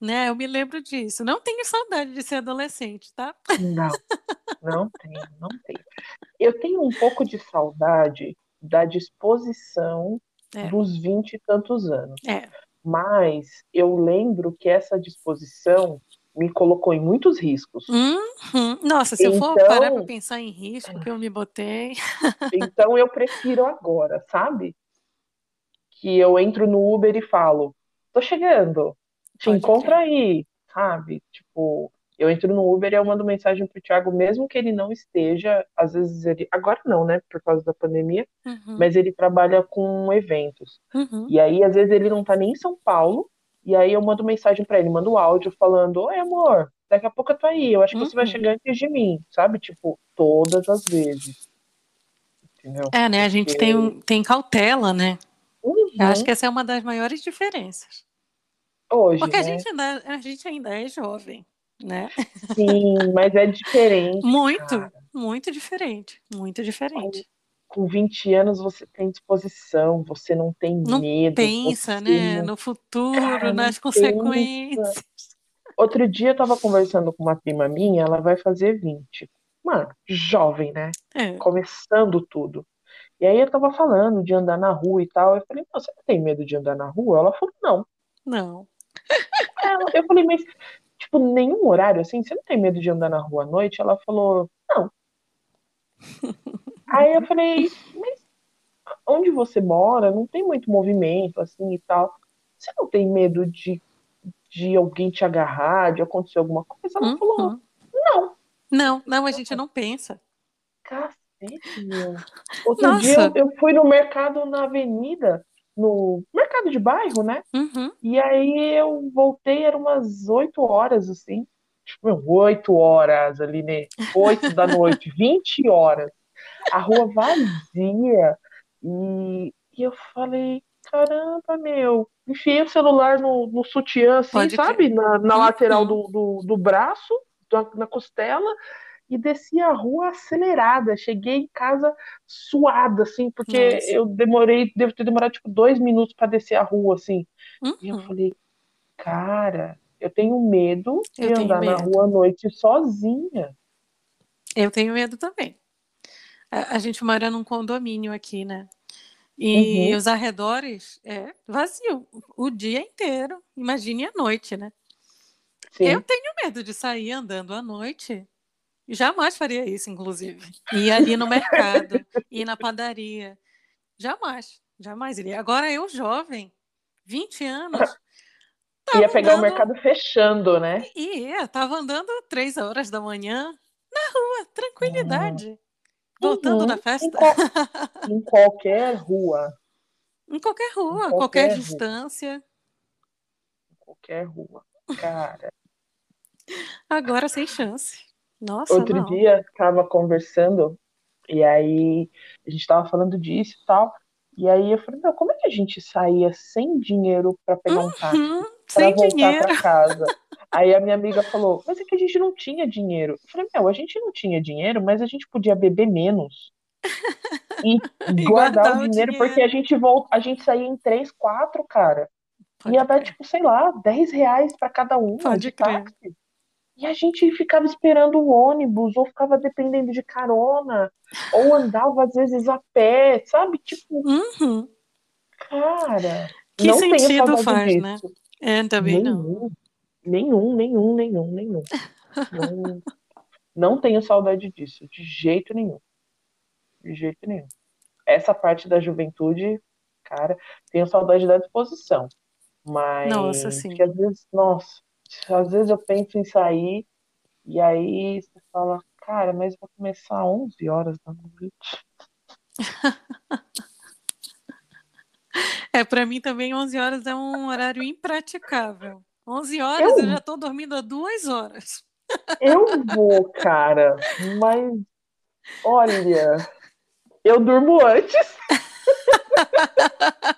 né? Eu me lembro disso. Não tenho saudade de ser adolescente, tá? Não, não tenho, não tenho. Eu tenho um pouco de saudade da disposição É. dos vinte e tantos anos. É. Mas eu lembro que essa disposição me colocou em muitos riscos. Uhum. Nossa, se eu for Então- parar para pensar em risco que eu me botei. Então eu prefiro agora, sabe? Que eu entro no Uber e falo, tô chegando, te Pode encontro aí, sabe? Tipo, eu entro no Uber e eu mando mensagem pro Thiago, mesmo que ele não esteja, às vezes ele. Agora não, né? Por causa da pandemia, Uhum. mas ele trabalha com eventos. Uhum. E aí, às vezes, ele não tá nem em São Paulo, e aí eu mando mensagem pra ele, mando áudio falando, oi, amor, daqui a pouco eu tô aí, eu acho que você vai Uhum. chegar antes de mim, sabe? Tipo, todas as vezes. Entendeu? É, né? A gente tem, um- tem cautela, né? Uhum. Eu acho que essa é uma das maiores diferenças. Hoje, Porque a né? gente ainda, a gente ainda é jovem, né? Sim, mas é diferente. Muito, cara. muito diferente. Muito diferente. Com 20 anos você tem disposição, você não tem Não medo. Pensa, você né? No futuro, Cara, nas pensa. consequências. Outro dia eu tava conversando com uma prima minha, ela vai fazer 20. Mano, jovem, né? É. Começando tudo. E aí eu tava falando de andar na rua e tal. Eu falei, "Não, você não tem medo de andar na rua? Ela falou, não. Não. Ela- Eu falei, mas, tipo, nenhum horário assim? Você não tem medo de andar na rua à noite? Ela falou, não. Aí eu falei, mas onde você mora não tem muito movimento assim e tal. Você não tem medo de de alguém te agarrar, de acontecer alguma coisa? Ela Uhum. falou, não. Não, não, a gente não pensa. Cacete, meu. Outro Nossa. dia eu, eu fui no mercado na avenida, no mercado de bairro, né? Uhum. E aí eu voltei, eram umas 8 horas, assim. Tipo, meu, 8 horas ali, né? 8 da noite, 20 horas. A rua vazia. E, e eu falei, caramba, meu. Enfiei o celular no, no sutiã, assim, Pode sabe? Na, na Uhum. lateral do, do, do braço, da- na costela. E desci a rua acelerada. Cheguei em casa suada, assim, porque Nossa. eu demorei, devo ter demorado, tipo, dois minutos para descer a rua, assim. E eu Uhum. falei, cara, eu tenho medo de tenho andar na medo. rua à noite sozinha. Eu tenho medo também. A, a gente mora num condomínio aqui, né? E Uhum. os arredores é vazio o dia inteiro. Imagine a noite, né? Sim. Eu tenho medo de sair andando à noite. Jamais faria isso, inclusive. Ir ali no mercado, ir na padaria. Jamais, jamais iria. Agora eu, jovem, 20 anos, Ia tava pegar o andando- mercado fechando, né? E ia, tava andando três horas da manhã na rua, tranquilidade. Voltando Uhum. da Em, festa, qual- em qualquer rua. em qualquer rua, Em qualquer, qualquer rua. distância. Em qualquer rua. Cara, Agora sem chance. Nossa, outro não. dia tava conversando e aí a gente tava falando disso e tal. E aí eu falei, meu, como é que a gente saía sem dinheiro pra pegar um táxi? Hum, para voltar dinheiro. para casa. Aí a minha amiga falou: Mas é que a gente não tinha dinheiro. Eu falei: Meu, a gente não tinha dinheiro, mas a gente podia beber menos e E guardar guardar o o dinheiro, porque dinheiro. a gente volta, a gente saía em três, quatro, cara. Pode Ia dar, tipo, sei lá, 10 reais para cada um Pode de crer. táxi. E a gente ficava esperando o ônibus, ou ficava dependendo de carona, ou andava às vezes a pé, sabe? Tipo, Uhum. cara, Que não sentido faz, disso. né? É, também não. Nenhum, nenhum, nenhum, nenhum, nenhum. Não, não tenho saudade disso, de jeito nenhum. De jeito nenhum. Essa parte da juventude, cara, tenho saudade da disposição. Mas Nossa, sim. que às vezes, nossa, às vezes eu penso em sair e aí você fala, cara, mas vai começar 11 horas da noite. É, para mim também 11 horas é um horário impraticável. 11 horas Eu- eu já estou dormindo há duas horas. Eu vou, cara, mas olha, eu durmo antes.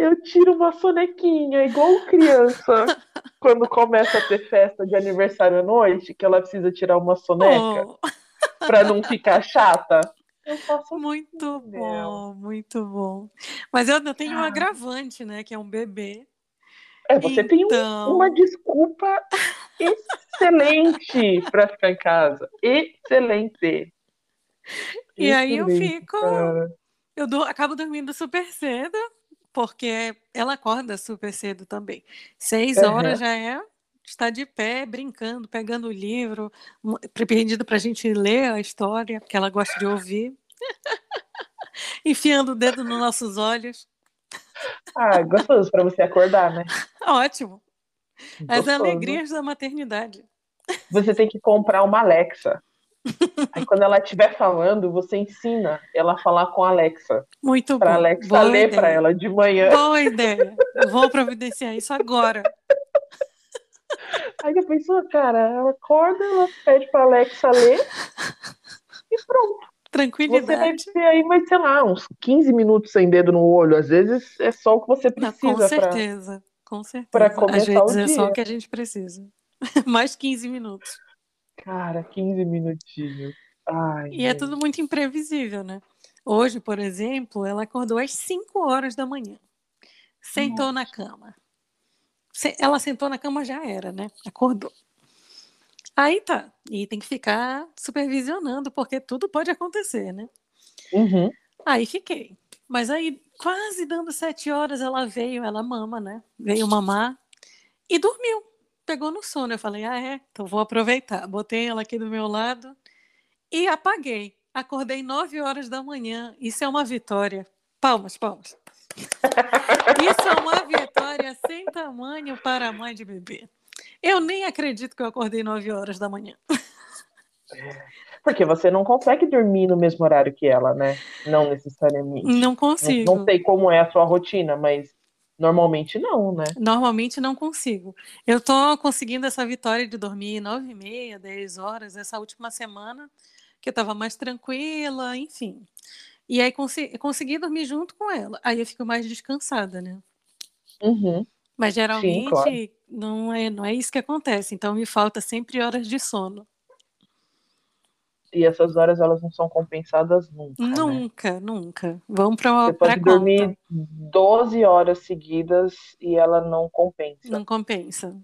Eu tiro uma sonequinha, igual criança, quando começa a ter festa de aniversário à noite, que ela precisa tirar uma soneca Oh, pra não ficar chata. Eu faço muito Meu. bom, muito bom. Mas eu ainda tenho um Ah. agravante, né? Que é um bebê. É, você tem um- Então, uma desculpa excelente pra ficar em casa. Excelente. E aí eu Excelente, fico- cara. eu du- acabo dormindo super cedo, porque ela acorda super cedo também. Seis Aham. horas já é estar de pé, brincando, pegando o livro, pedindo para a gente ler a história, que ela gosta de ouvir, enfiando o dedo nos nossos olhos. Ah, gostoso pra você acordar, né? Ótimo. As Gostoso. alegrias da maternidade. Você tem que comprar uma Alexa. Aí quando ela estiver falando, você ensina ela a falar com a Alexa. Muito Pra bom. Alexa Boa ler pra ela de manhã. Boa ideia. Vou providenciar isso agora. Aí a pessoa, cara, ela acorda, ela pede pra Alexa ler e pronto. Você vai Tranquilidade. ter aí, mas sei lá, uns 15 minutos sem dedo no olho. Às vezes é só o que você Não, precisa com pra. certeza. Com certeza. pra Às começar o vezes é só o que a gente precisa. Mais 15 minutos. Cara, 15 minutinhos. Ai, E é tudo muito imprevisível, né? Hoje, por exemplo, ela acordou às 5 horas da manhã. Sentou na cama. Ela sentou na cama, já era, né? Acordou. Aí tá. E tem que ficar supervisionando, porque tudo pode acontecer, né? Uhum. Aí fiquei. Mas aí, quase dando sete horas, ela veio, ela mama, né? Veio mamar e dormiu. Pegou no sono. Eu falei, ah, é? Então vou aproveitar. Botei ela aqui do meu lado e apaguei. Acordei nove horas da manhã. Isso é uma vitória. Palmas, palmas. Isso é uma vitória sem tamanho para a mãe de bebê. Eu nem acredito que eu acordei 9 horas da manhã. Porque você não consegue dormir no mesmo horário que ela, né? Não necessariamente. Não consigo. Não, não sei como é a sua rotina, mas normalmente não, né? Normalmente não consigo. Eu tô conseguindo essa vitória de dormir 9 e meia, 10 horas, essa última semana, que eu tava mais tranquila, enfim. E aí consegui, consegui dormir junto com ela. Aí eu fico mais descansada, né? Uhum. Mas geralmente Sim, claro. não, é, não é isso que acontece. Então me falta sempre horas de sono. E essas horas elas não são compensadas nunca. né? Nunca, nunca. Vamos para Você pode dormir 12 horas seguidas e ela não compensa. Não compensa.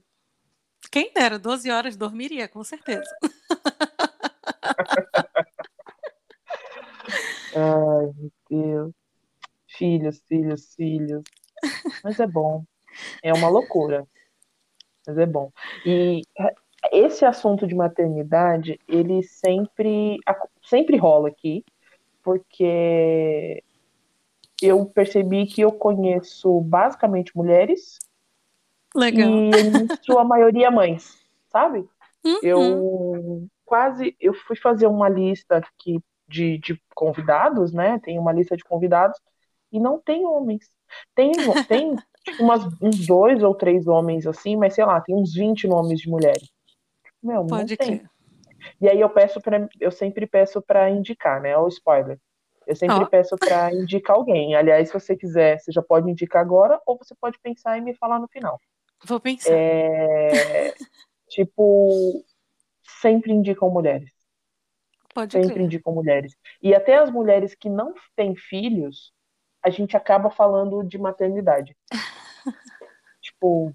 Quem dera, 12 horas dormiria, com certeza. Ai, meu Deus. Filhos, filhos, filhos. Mas é bom. É uma loucura. Mas é bom. E esse assunto de maternidade, ele sempre, sempre rola aqui, porque eu percebi que eu conheço basicamente mulheres Legal. e sua maioria mães, sabe? Uhum. Eu quase, eu fui fazer uma lista aqui de, de convidados, né? Tem uma lista de convidados e não tem homens. Tem, tem umas, uns dois ou três homens assim, mas sei lá, tem uns 20 nomes de mulheres. Meu, não Pode crer. E aí eu peço para eu sempre peço para indicar, né? O spoiler. Eu sempre Ó. peço para indicar alguém. Aliás, se você quiser, você já pode indicar agora ou você pode pensar e me falar no final. Vou pensar. É, tipo, sempre indicam mulheres. Pode Sempre crer. indicam mulheres. E até as mulheres que não têm filhos, a gente acaba falando de maternidade. tipo,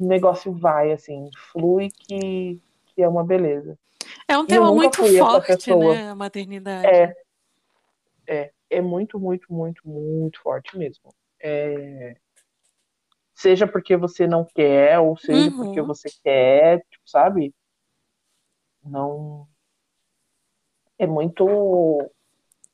o negócio vai, assim, flui que, que é uma beleza. É um tema muito forte, né? A maternidade. É, é, é muito, muito, muito, muito forte mesmo. É, seja porque você não quer, ou seja Uhum. porque você quer, tipo, sabe? Não. É muito.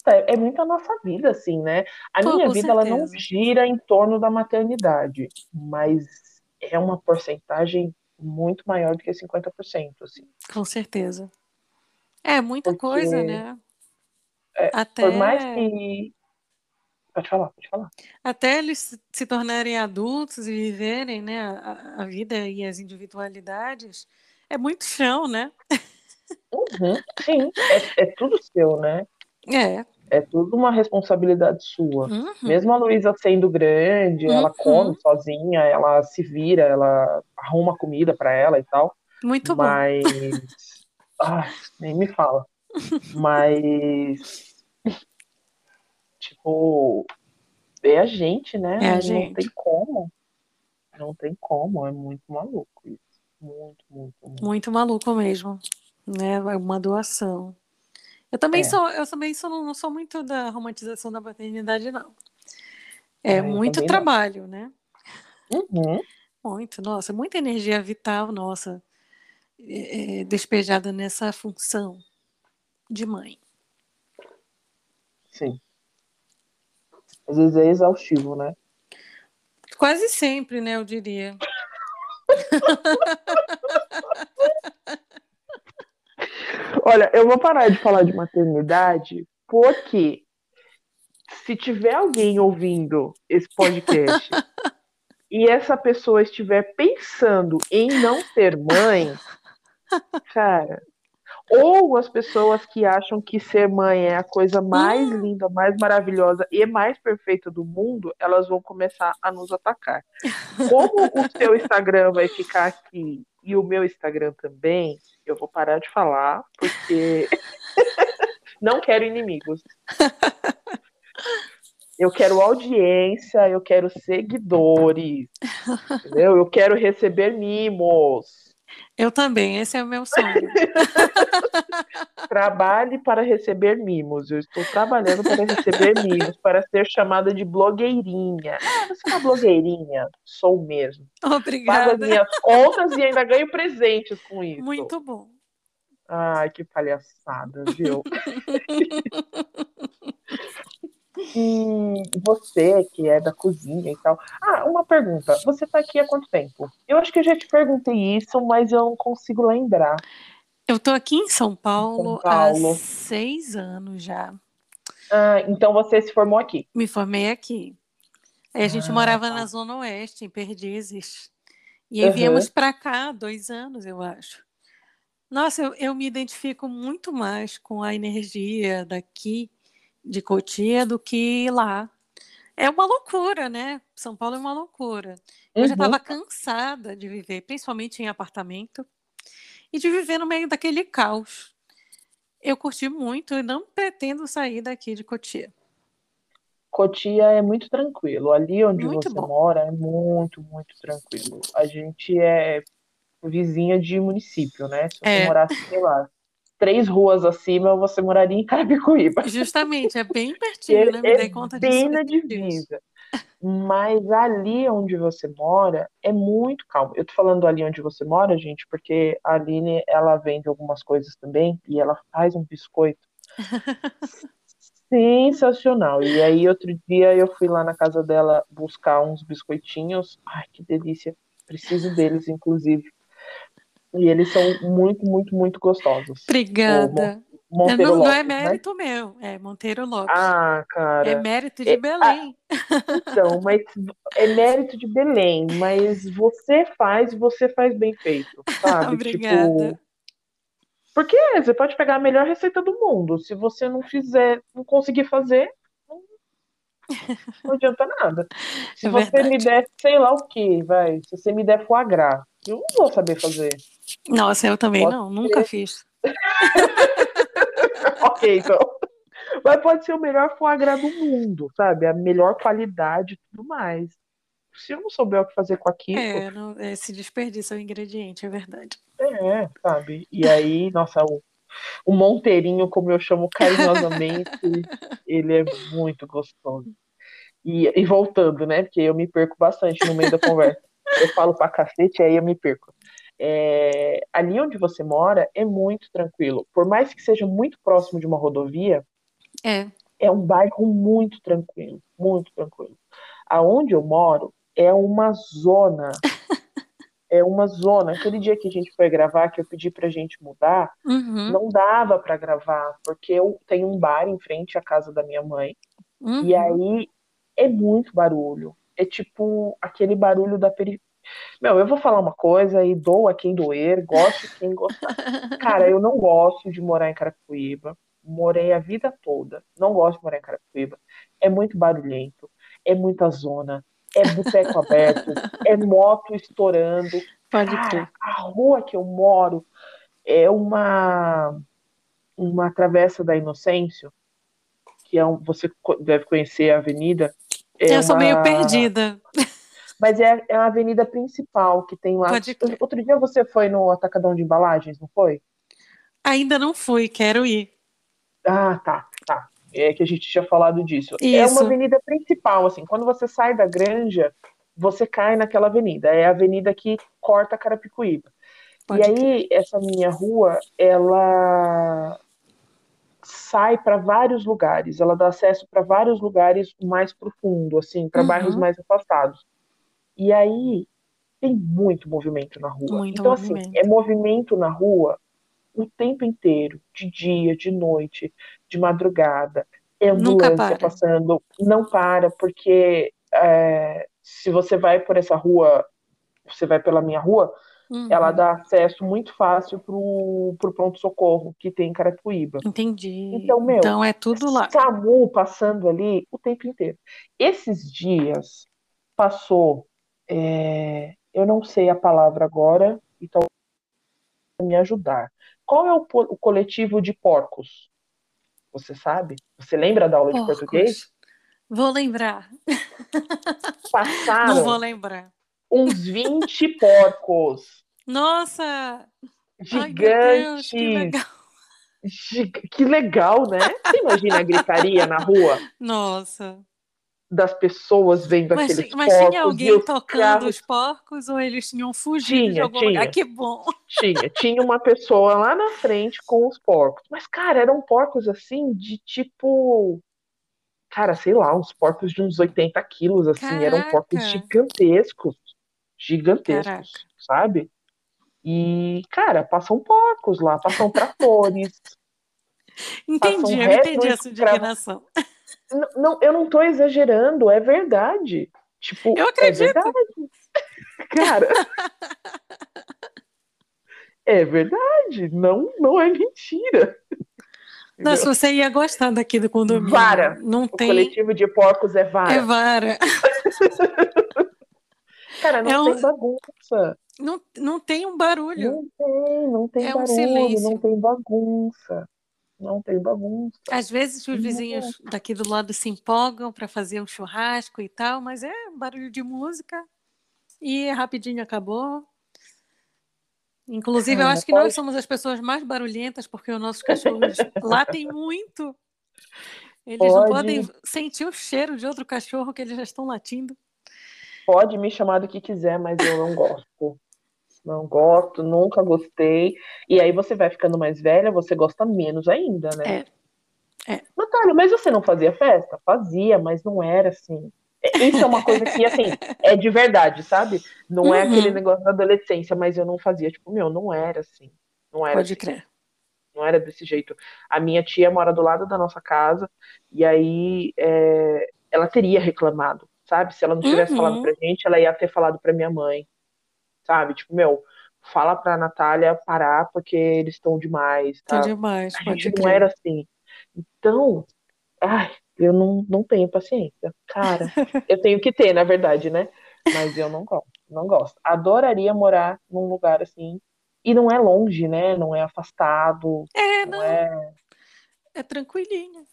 É, é muito a nossa vida, assim, né? A Pô, minha vida, ela não certeza. gira em torno da maternidade, mas é uma porcentagem muito maior do que 50%, assim. Com certeza. É muita Porque, coisa, né? é, Até, Por mais que. Pode falar, pode falar. até eles se- tornarem adultos e viverem, né, a, a vida e as individualidades, é muito chão, né? Uhum, sim, é, é tudo seu, né? É. É tudo uma responsabilidade sua. Uhum. Mesmo a Luísa sendo grande, ela Uhum. come sozinha, ela se vira, ela arruma comida pra ela e tal. Muito bom. Mas. Nem me fala. Mas. Tipo. É a gente, né? É a Não gente. tem como. Não tem como. É muito maluco isso. Muito, muito, muito. Muito maluco mesmo, né? Uma doação. Eu também É. sou, eu também sou, não sou muito da romantização da maternidade, não. É Ah, eu muito também não. trabalho, né? Uhum. Muito, nossa, muita energia vital, nossa, é, é, despejada nessa função de mãe. Sim. Às vezes é exaustivo, né? Quase sempre, né, eu diria. Olha, eu vou parar de falar de maternidade porque se tiver alguém ouvindo esse podcast e essa pessoa estiver pensando em não ser mãe, cara, ou as pessoas que acham que ser mãe é a coisa mais Hum. linda, mais maravilhosa e mais perfeita do mundo, elas vão começar a nos atacar. Como o seu Instagram vai ficar aqui e o meu Instagram também, eu vou parar de falar, porque não quero inimigos. Eu quero audiência, eu quero seguidores, entendeu? Eu quero receber mimos. Eu também, esse é o meu sonho. Trabalhe para receber mimos. Eu estou trabalhando para receber mimos, para ser chamada de blogueirinha. Ah, você é uma blogueirinha? Sou mesmo. Pago as Obrigada. minhas contas e ainda ganho presentes com isso. Muito bom. Ai, que palhaçada, viu? E você, que é da cozinha e tal. Ah, uma pergunta. Você tá aqui há quanto tempo? Eu acho que eu já te perguntei isso, mas eu não consigo lembrar. Eu tô aqui em São Paulo, São Paulo. há seis anos já. Ah, então você se formou aqui. Me formei aqui. Aí a gente Ah, morava tá. na Zona Oeste, em Perdizes. E aí Aham. viemos para cá há dois anos, eu acho. Nossa, eu, eu me identifico muito mais com a energia daqui de Cotia do que lá. É uma loucura, né? São Paulo é uma loucura. Eu já Uhum. estava cansada de viver, principalmente em apartamento, e de viver no meio daquele caos. Eu curti muito e não pretendo sair daqui de Cotia. Cotia é muito tranquilo. Ali onde Muito você bom. mora é muito, muito tranquilo. A gente é vizinha de município, né? Se você É. morasse, sei lá, três ruas acima, você moraria em Carapicuíba. Justamente, é bem pertinho, né? Me é dei conta disso. bem na divisa. Mas ali onde você mora é muito calmo. Eu tô falando ali onde você mora, gente, porque a Aline, ela vende algumas coisas também e ela faz um biscoito sensacional. E aí outro dia eu fui lá na casa dela buscar uns biscoitinhos. Ai, que delícia. Preciso deles, inclusive. E eles são muito, muito, muito gostosos. Obrigada. O Monteiro não, não é né? mérito meu, é Monteiro Lopes. Ah, cara. é mérito de É, Belém. Então, mas é mérito de Belém, mas você faz e você faz bem feito, sabe? Obrigada. Tipo, porque você pode pegar a melhor receita do mundo. Se você não fizer, não conseguir fazer, não, adianta nada. Se É você me der, sei lá o que, vai. Se você me der foie gras, eu não vou saber fazer. Nossa, eu também Pode não, nunca fiz. ok, então. Mas pode ser o melhor foie gras do mundo, sabe? A melhor qualidade e tudo mais. Se eu não souber o que fazer com aquilo, É, não, é, se desperdiça o ingrediente, é verdade. É, sabe? E aí, nossa, o, o Monteirinho, como eu chamo carinhosamente, ele é muito gostoso. E, e voltando, né? Porque eu me perco bastante no meio da conversa. Eu falo pra cacete, aí eu me perco. É, ali onde você mora é muito tranquilo. Por mais que seja muito próximo de uma rodovia, É, é um bairro muito tranquilo, muito tranquilo. Aonde eu moro é uma zona. É uma zona. Aquele dia que a gente foi gravar, que eu pedi pra gente mudar, uhum, não dava pra gravar, porque eu tenho um bar em frente à casa da minha mãe, uhum. e aí é muito barulho. É tipo aquele barulho da periferia. Meu, eu vou falar uma coisa e dou a quem doer, gosto quem gostar. Cara, eu não gosto de morar em Carapicuíba. Morei a vida toda. Não gosto de morar em Carapicuíba. É muito barulhento, é muita zona, é boteco aberto, é moto estourando. Pode Cara, a rua que eu moro é uma uma travessa da Inocêncio, que é um, você deve conhecer a avenida. É eu sou meio uma- perdida. Mas é, é a avenida principal que tem lá. Pode. Outro dia você foi no Atacadão de Embalagens, não foi? Ainda não fui, quero ir. Ah, tá, tá. É que a gente tinha falado disso. É Isso. uma avenida principal, assim. Quando você sai da Granja, você cai naquela avenida. É a avenida que corta Carapicuíba. Pode e aí, essa minha rua, ela sai para vários lugares. Ela dá acesso para vários lugares mais profundo, assim, para Uhum. bairros mais afastados. E aí tem muito movimento na rua. Muito então, movimento. assim, é movimento na rua o tempo inteiro, de dia, de noite, de madrugada. É ambulância passando, não para, porque é, se você vai por essa rua, você vai pela minha rua, Uhum. ela dá acesso muito fácil pro, pro pronto-socorro que tem em Carapicuíba. Entendi. Então, meu, Então é tudo lá. SAMU passando ali o tempo inteiro. Esses dias passou, é, eu não sei a palavra agora, então me ajudar. Qual é o, o coletivo de porcos? Você sabe? Você lembra da aula de Porcos. português? Vou lembrar. Passaram Não vou lembrar. uns 20 porcos Nossa! Ai, meu Deus, gigantes. que legal. Que legal, né? Você imagina a gritaria na rua Nossa. Das pessoas vendo Mas, aqueles mas porcos tinha e alguém tocando carros os porcos ou eles tinham fugido de Tinha, algum lugar? tinha. Que bom. Tinha, tinha uma pessoa lá na frente com os porcos. Mas, cara, eram porcos assim de tipo. cara, sei lá, uns porcos de uns 80 quilos, assim, Caraca. eram porcos gigantescos. Gigantescos, Caraca. sabe? E, cara, passam porcos lá, passam tratores. entendi, eu entendi essa indignação. Não, não, eu não tô exagerando, é verdade. Tipo, eu é acredito. É verdade. Cara. é verdade, não, não é mentira. Se você ia gostar daqui do condomínio. Vara. Não o tem... coletivo de porcos é vara. É vara. Cara, não é um... tem bagunça. Não, não tem um barulho. Não tem, não tem é barulho, um silêncio. não tem bagunça. Não tem bagunça. Às vezes os vizinhos daqui do lado se empolgam para fazer um churrasco e tal, mas é barulho de música e rapidinho acabou. Inclusive, eu acho que nós somos as pessoas mais barulhentas, porque os nossos cachorros latem muito. Eles pode. não podem sentir o cheiro de outro cachorro que eles já estão latindo. Pode me chamar do que quiser, mas eu não gosto. Não gosto, nunca gostei. E aí você vai ficando mais velha, você gosta menos ainda, né? É. é. Natália, mas você não fazia festa? Fazia, mas não era assim. Isso é uma coisa que, assim, é de verdade, sabe? Não uhum. é aquele uhum. negócio da adolescência, mas eu não fazia. Tipo, meu, não era assim. Não era Pode assim. crer. Não era desse jeito. A minha tia mora do lado da nossa casa, e aí é, ela teria reclamado, sabe? Se ela não tivesse uhum. falado pra gente, ela ia ter falado pra minha mãe, sabe? Tipo, meu, fala pra Natália parar, porque eles estão demais, tá? Estão demais, a gente crer. não era assim. Então, ai, eu não, não tenho paciência. Cara, eu tenho que ter, na verdade, né? Mas eu não gosto, não gosto. Adoraria morar num lugar assim. E não é longe, né? Não é afastado. É, não. não. É... é tranquilinho.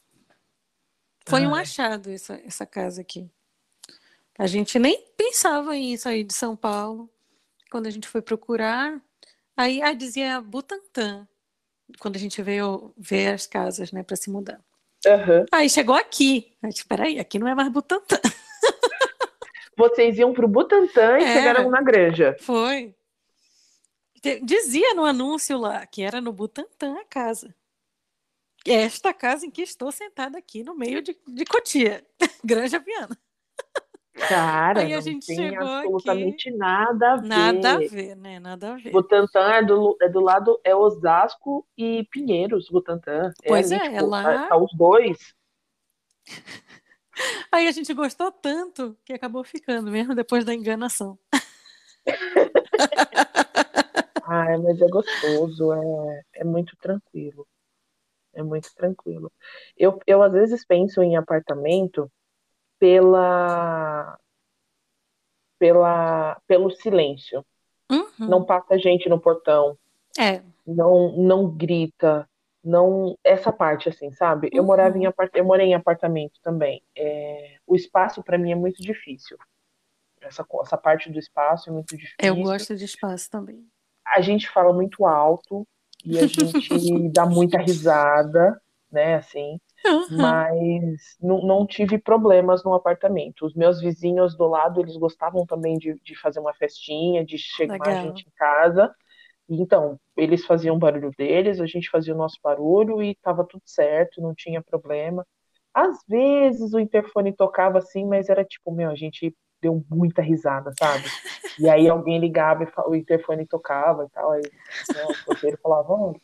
Foi um achado essa, essa casa aqui. A gente nem pensava em sair de São Paulo. Quando a gente foi procurar, aí, aí dizia Butantã, quando a gente veio ver as casas, né, para se mudar. Uhum. Aí chegou aqui. Aí, espera aí, aqui não é mais Butantã. Vocês iam pro Butantã e é, chegaram na granja. Foi. Dizia no anúncio lá que era no Butantã a casa. Esta casa em que estou sentada aqui no meio de, de Cotia, Granja Viana. Cara, Aí a gente não tem absolutamente aqui, nada a ver. Nada a ver, né? Nada a ver. Butantã é do, é do lado, é Osasco e Pinheiros, Butantã. É pois é, é, tipo, é lá. Tá, tá os dois. Aí a gente gostou tanto que acabou ficando, mesmo depois da enganação. Ai, mas é gostoso, é, é muito tranquilo. É muito tranquilo. Eu, eu às vezes penso em apartamento pela, pela pelo silêncio. Uhum. Não passa gente no portão. É. Não não grita, não essa parte assim, sabe? Eu morava em uhum. apart... eu morei em apartamento também. É... o espaço para mim é muito difícil. Essa essa parte do espaço é muito difícil. Eu gosto de espaço também. A gente fala muito alto e a gente dá muita risada, né, assim. Uhum. Mas não, não, tive problemas no apartamento. Os meus vizinhos do lado, eles gostavam também de, de fazer uma festinha, de chegar a gente em casa. Então, eles faziam o barulho deles, a gente fazia o nosso barulho e estava tudo certo, não tinha problema. Às vezes o interfone tocava assim, mas era tipo, meu, a gente deu muita risada, sabe? E aí alguém ligava e o interfone tocava e tal, aí né, o porteiro falava, oh,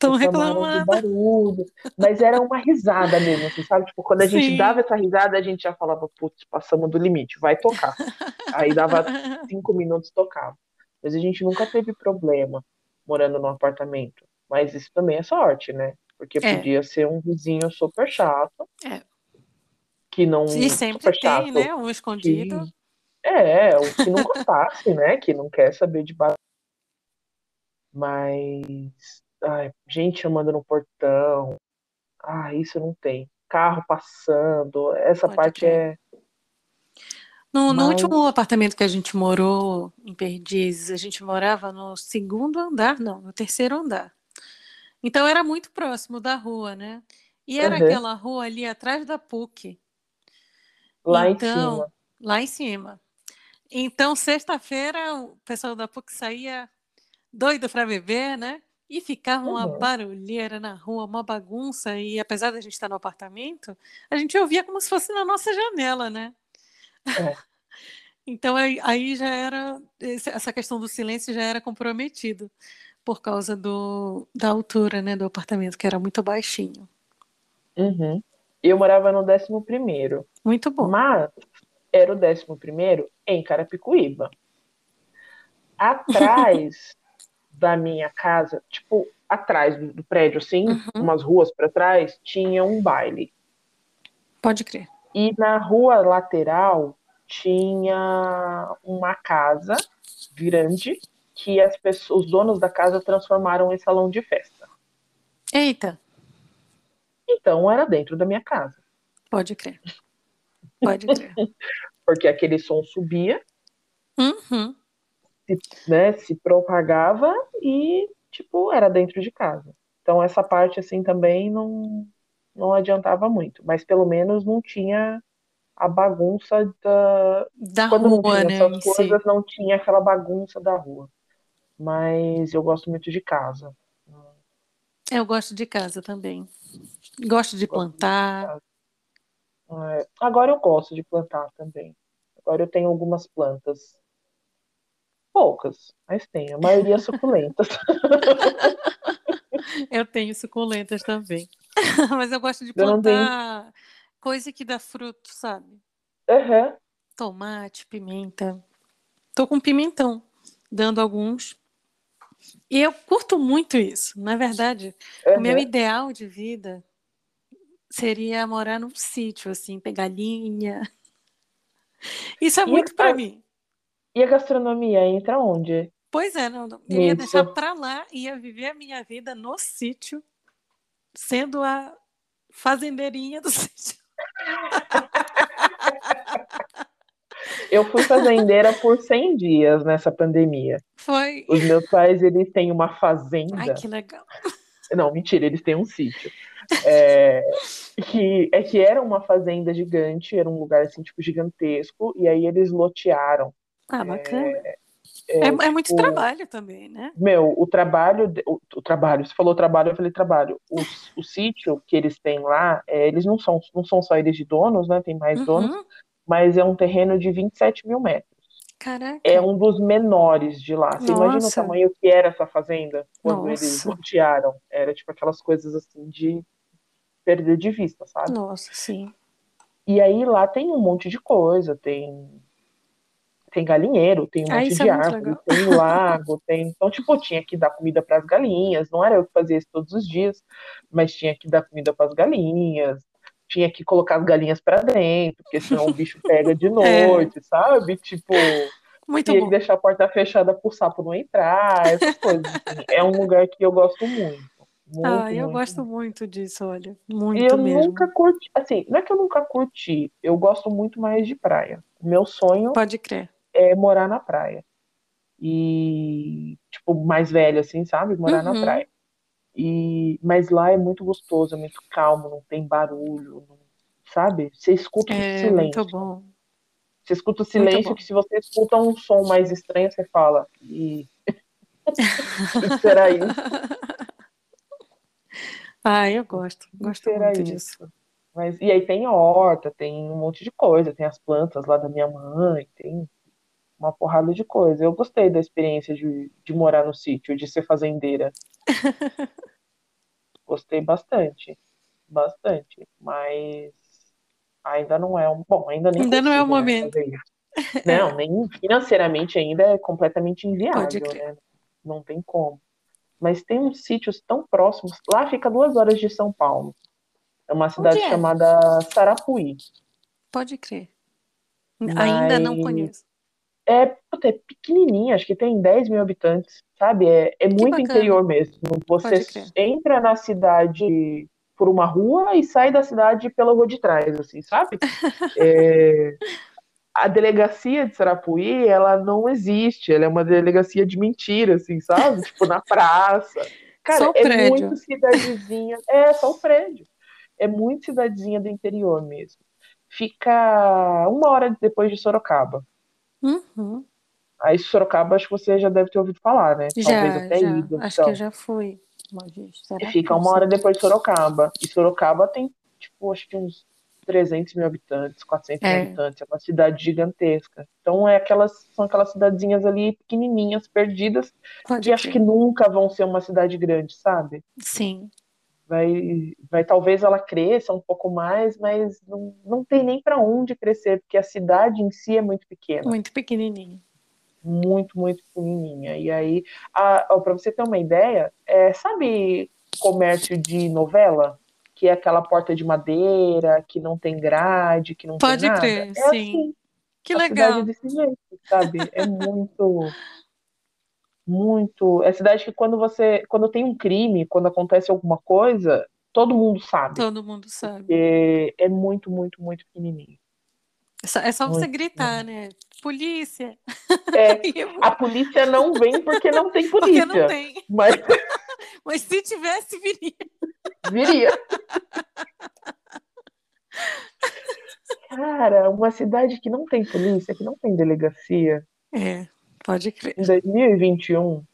Estão reclamando. barulho. Mas era uma risada mesmo, assim, sabe? Tipo, quando a Sim. gente dava essa risada, a gente já falava, putz, passamos do limite, vai tocar. Aí dava cinco minutos, tocava. Mas a gente nunca teve problema morando num apartamento. Mas isso também é sorte, né? Porque é. podia ser um vizinho super chato. É. Que não. E sempre super chato, tem, né? Um escondido. Que... É, o que não gostasse, né? Que não quer saber de barulho. Mas ai, gente chamando no portão. Ah, isso não tem. Carro passando. Essa Pode parte é. No, no último apartamento que a gente morou em Perdizes, a gente morava no segundo andar, não, no terceiro andar. Então era muito próximo da rua, né? E era uhum. aquela rua ali atrás da PUC. Lá então, em cima. Lá em cima. Então, sexta-feira, o pessoal da PUC saía doido para beber, né? E ficava uma Uhum. barulheira na rua, uma bagunça, e apesar da gente estar no apartamento, a gente ouvia como se fosse na nossa janela, né? É. Então aí, aí já era, essa questão do silêncio já era comprometido por causa do, da altura, né, do apartamento, que era muito baixinho. Uhum. Eu morava no 11º, Muito bom. mas era o 11º em Carapicuíba. Atrás da minha casa, tipo, atrás do, do prédio, assim, Uhum. umas ruas para trás, tinha um baile. Pode crer. E na rua lateral tinha uma casa grande que as pessoas, os donos da casa transformaram em salão de festa. Eita, Então era dentro da minha casa, pode crer. Pode crer. porque aquele som subia, Uhum. Se, né, se propagava e tipo era dentro de casa. Então essa parte assim também não não adiantava muito, mas pelo menos não tinha a bagunça da Da quando não rua, tinha né, essas coisas não tinha aquela bagunça da rua. Mas eu gosto muito de casa. Eu gosto de casa também. Gosto de plantar. É, Agora eu gosto de plantar também. Agora eu tenho algumas plantas. Poucas, mas tenho. A maioria suculentas. Eu tenho suculentas também. Mas eu gosto de plantar coisa que dá fruto, sabe? Aham. Tomate, pimenta. Tô com pimentão, dando alguns. E eu curto muito isso. Na verdade, o meu ideal de vida seria morar num sítio, assim, pegar linha. Isso é E muito pra a- mim. E a gastronomia entra onde? Pois é, não, não. eu ia deixar pra lá ia viver a minha vida no sítio, sendo a fazendeirinha do sítio. Eu fui fazendeira por 100 dias nessa pandemia. Foi. Os meus pais, eles têm uma fazenda. Ai, que legal. Não, mentira, eles têm um sítio. É, que, é que era uma fazenda gigante, era um lugar assim, tipo, gigantesco, e aí eles lotearam. Ah, bacana. É, É, é muito tipo, trabalho também, né? Meu, o trabalho, o, o trabalho, você falou trabalho, eu falei trabalho. O, o sítio que eles têm lá, é, eles não são, não são só eles de donos, né? Tem mais donos, Uhum. mas é um terreno de 27 mil metros. Caraca. É um dos menores de lá. Você imagina o Nossa. tamanho que era essa fazenda quando eles Nossa. lotearam? Era tipo aquelas coisas assim de perder de vista, sabe? Nossa, sim. E aí lá tem um monte de coisa, tem tem galinheiro, tem um Ah, monte de é árvore, tem lago, tem, então tipo, tinha que dar comida para as galinhas, não era eu que fazia isso todos os dias, mas tinha que dar comida para as galinhas, tinha que colocar as galinhas para dentro, porque senão o bicho pega de noite, sabe? Tipo, Muito tinha que bom. deixar a porta fechada pro sapo não entrar, essas coisas. assim. É um lugar que eu gosto muito. Muito, Ah, eu muito, gosto muito disso, olha. e Muito eu mesmo. nunca curti, assim, não é que eu nunca curti, eu gosto muito mais de praia. Meu sonho Pode crer. É morar na praia. E, tipo, mais velho, assim, sabe? Morar na Uhum. praia. E, mas lá é muito gostoso, é muito calmo, não tem barulho, não- sabe? Você escuta o É silêncio. muito bom. Você escuta o silêncio que se você escuta um som mais estranho, você fala, e o que será isso? Ah, eu gosto. O Gosto será muito isso? disso. Mas, e aí tem horta, tem um monte de coisa, tem as plantas lá da minha mãe, tem uma porrada de coisa. Eu gostei da experiência de, de morar no sítio, de ser fazendeira. Gostei bastante, bastante, mas ainda não é um. Bom, ainda nem Ainda não é o né, momento. Não, nem financeiramente ainda é completamente inviável, né? Não tem como. Mas tem uns sítios tão próximos. Lá fica duas horas de São Paulo. É uma cidade é? chamada Sarapuí. Pode crer. Ainda não Mas conheço. É, puta, é pequenininha, acho que tem 10 mil habitantes, sabe? É, é muito bacana. interior mesmo. Você entra na cidade por uma rua e sai da cidade pela rua de trás, assim, sabe? É, a delegacia de Sarapuí, ela não existe, ela é uma delegacia de mentira, assim, sabe? Tipo, na praça. Cara, Só o é prédio. muito cidadezinha. É, só o prédio. É muito cidadezinha do interior mesmo. Fica uma hora depois de Sorocaba. Uhum. Aí Sorocaba, acho que você já deve ter ouvido falar, né? Já, Talvez até já. ido. Acho que então. eu já fui uma vez. Será que Fica uma hora depois de Sorocaba. E Sorocaba tem, tipo, acho que uns 300 mil habitantes, 400 mil É. habitantes. É uma cidade gigantesca. Então, é aquelas, são aquelas cidadezinhas ali pequenininhas, perdidas, Pode que acho crer. que nunca vão ser uma cidade grande, sabe? Sim, Vai, vai talvez ela cresça um pouco mais, mas não, não tem nem para onde crescer, porque a cidade em si é muito pequena. muito pequenininho. muito, muito pequenininha. E aí, para você ter uma ideia, é, sabe comércio de novela? Que é aquela porta de madeira, que não tem grade, que não Pode tem nada? crer, é sim. assim, Que legal. é desse jeito, sabe? É muito, muito. É cidade que quando você, quando tem um crime, quando acontece alguma coisa, todo mundo sabe. Todo mundo sabe. Porque é muito, muito, muito pequenininho. É só, é só você gritar, né? Polícia! É, a polícia não vem porque não tem Porque polícia. não tem. Mas Mas se tivesse, viria. Viria. Cara, uma cidade que não tem polícia, que não tem delegacia, É, pode crer. em 2021,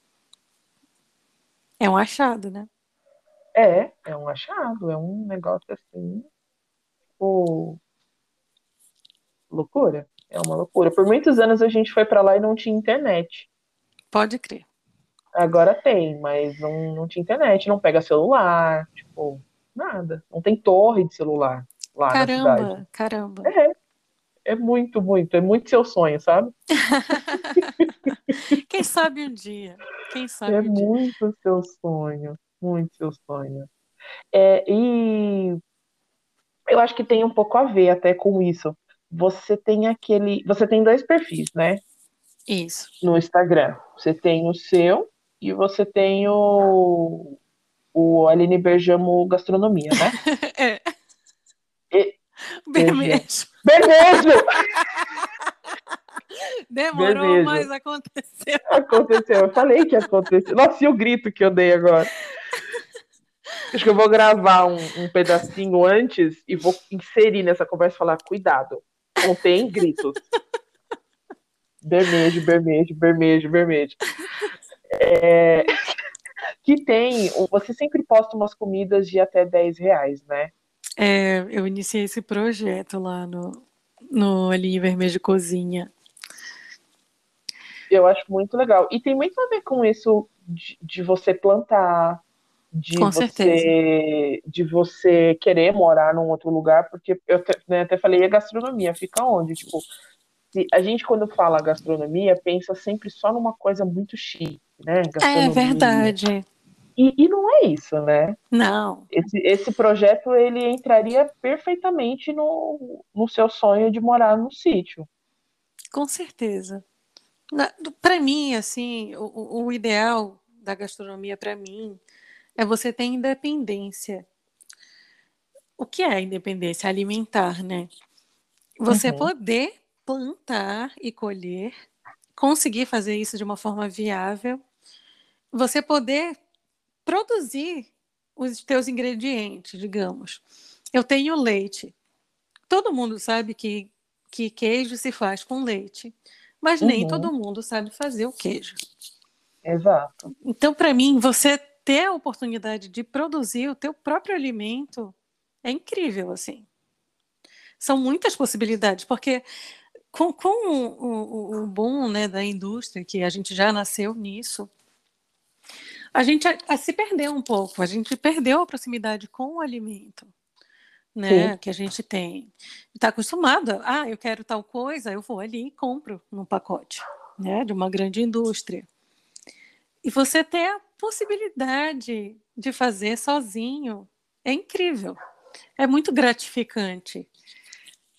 É um achado, né? é, é um achado, é um negócio assim, tipo, loucura. É uma loucura. Por muitos anos a gente foi pra lá e não tinha internet. Pode crer. Agora tem, mas não, não tinha internet, não pega celular, tipo, nada. Não tem torre de celular lá na cidade. Caramba, caramba. É muito, muito, é muito seu sonho, sabe? Quem sabe um dia? Quem sabe É um dia? muito seu sonho, muito seu sonho. É, e eu acho que tem um pouco a ver até com isso. Você tem aquele, você tem dois perfis, né, Isso. no Instagram. Você tem o seu e você tem o, o Aline Bergamo Gastronomia, né? É. E- Vermelho. Beleza! Demorou, Vermelho. mas aconteceu. Aconteceu, eu falei que ia acontecer. Nossa, e o grito que eu dei agora? Acho que eu vou gravar um, um pedacinho antes e vou inserir nessa conversa e falar: cuidado, contém gritos. Bermejo, bermejo, bermejo, bermejo. É, que tem, você sempre posta umas comidas de até 10 reais, né? É, eu iniciei esse projeto lá no, no Alinho Vermelho Cozinha. Eu acho muito legal. E tem muito a ver com isso de, de você plantar, de Com você, certeza. de você querer morar num outro lugar, porque eu até, né, até falei, a gastronomia fica onde? Tipo, se a gente quando fala gastronomia, pensa sempre só numa coisa muito chique, né? É verdade. E, e não é isso, né? Não, Esse, esse projeto, ele entraria perfeitamente no, no seu sonho de morar no sítio. com certeza. Para mim, assim, o, o- ideal da gastronomia para mim é você ter independência. O que é independência? Alimentar, né? Você Uhum. poder plantar e colher, conseguir fazer isso de uma forma viável, você poder produzir os teus ingredientes, digamos. Eu tenho leite. Todo mundo sabe que, que queijo se faz com leite, mas nem Uhum. todo mundo sabe fazer o queijo. Exato. Então, para mim, você ter a oportunidade de produzir o teu próprio alimento é incrível, assim. São muitas possibilidades, porque com, com o, o, o boom né, da indústria, que a gente já nasceu nisso, a gente a- a se perdeu um pouco, a gente perdeu a proximidade com o alimento. Né, Sim. que a gente tem. Está acostumado, a, ah, eu quero tal coisa, eu vou ali e compro num pacote, né, de uma grande indústria. E você ter a possibilidade de fazer sozinho é incrível. É muito gratificante,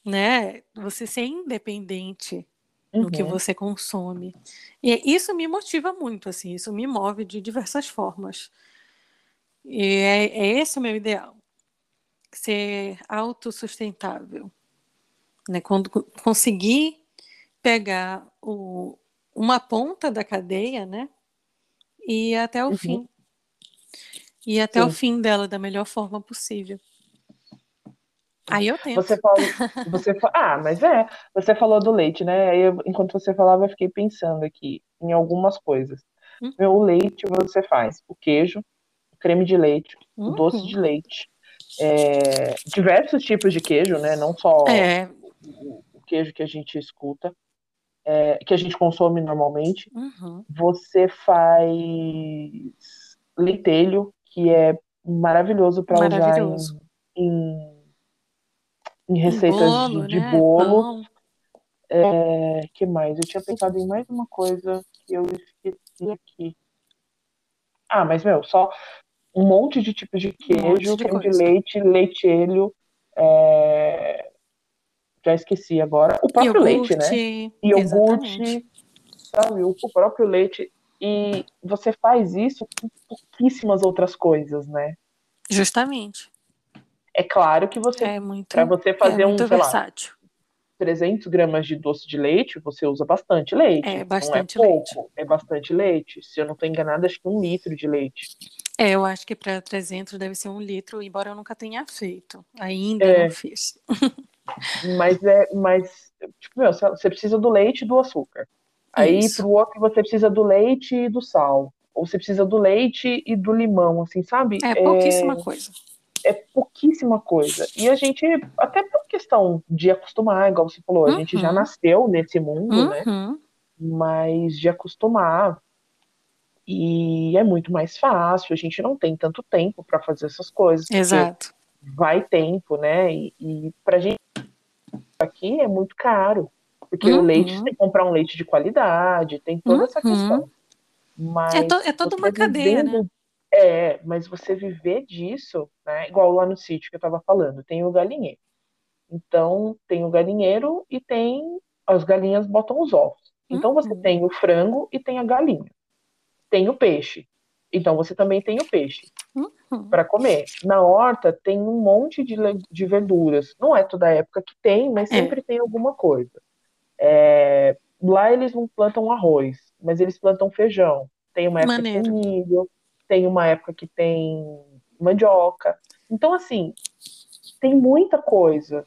né? Você ser independente no que Uhum. você consome. E isso me motiva muito, assim, isso me move de diversas formas. E é, é esse o meu ideal. Ser autossustentável. Né? Quando co- conseguir pegar o, uma ponta da cadeia, né? E ir até o Uhum. fim. E ir até o Sim. fim dela da melhor forma possível. Aí eu tenho. Você falou, você ah, mas é, você falou do leite, né? Aí eu- enquanto você falava, eu fiquei pensando aqui em algumas coisas. Hum. Meu, o leite você faz o queijo, o creme de leite, o doce Uhum. de leite, é, diversos tipos de queijo, né? Não só É. o, o queijo que a gente escuta, é, que a gente consome normalmente. Uhum. Você faz leitelho, que é maravilhoso para usar em, em, em Um receitas bolo, de, de né? bolo. É, que mais? Eu tinha pensado em mais uma coisa que eu esqueci aqui. Ah, mas meu, só um monte de tipos de Um queijo, de creme de leite, leitelho, é, já esqueci agora. O próprio leite, né? Iogurte. Iogurte, Exatamente. sabe? O o próprio leite. E você faz isso com pouquíssimas outras coisas, né? Justamente. É claro que você, É muito, para você é fazer um, muito sei lá, versátil. 300 gramas de doce de leite, você usa bastante leite. É não é bastante pouco, leite. é bastante leite. Se eu não estou enganada, acho que um litro de leite. É, eu acho que para 300 deve ser um litro, embora eu nunca tenha feito. Ainda É. não fiz. Mas é, mas tipo, meu, você precisa do leite e do açúcar. Aí Isso. pro outro você precisa do leite e do sal. Ou você precisa do leite e do limão, assim, sabe? É pouquíssima coisa. É pouquíssima coisa. E a gente, até por questão de acostumar, igual você falou, a gente já Uhum. nasceu nesse mundo, né? Uhum. Mas de acostumar. E é muito mais fácil, a gente não tem tanto tempo para fazer essas coisas. Exato. Vai tempo, né? E, e pra gente aqui é muito caro. Porque o Uhum. leite, você tem que comprar um leite de qualidade, tem toda essa Uhum. questão. Mas É, to- é toda uma cadeia, né? É, mas você viver disso, né? Igual lá no sítio que eu tava falando, tem o galinheiro. Então, tem o galinheiro e tem. As galinhas botam os ovos. Então, você Uhum. tem o frango e tem a galinha. Tem o peixe. Então, você também tem o peixe Uhum. para comer. Na horta, tem um monte de, de verduras. Não é toda época que tem, mas É. sempre tem alguma coisa. É, Lá eles não plantam arroz, mas eles plantam feijão. Tem uma época que tem Maneiro. milho, tem uma época que tem mandioca. Então, assim, tem muita coisa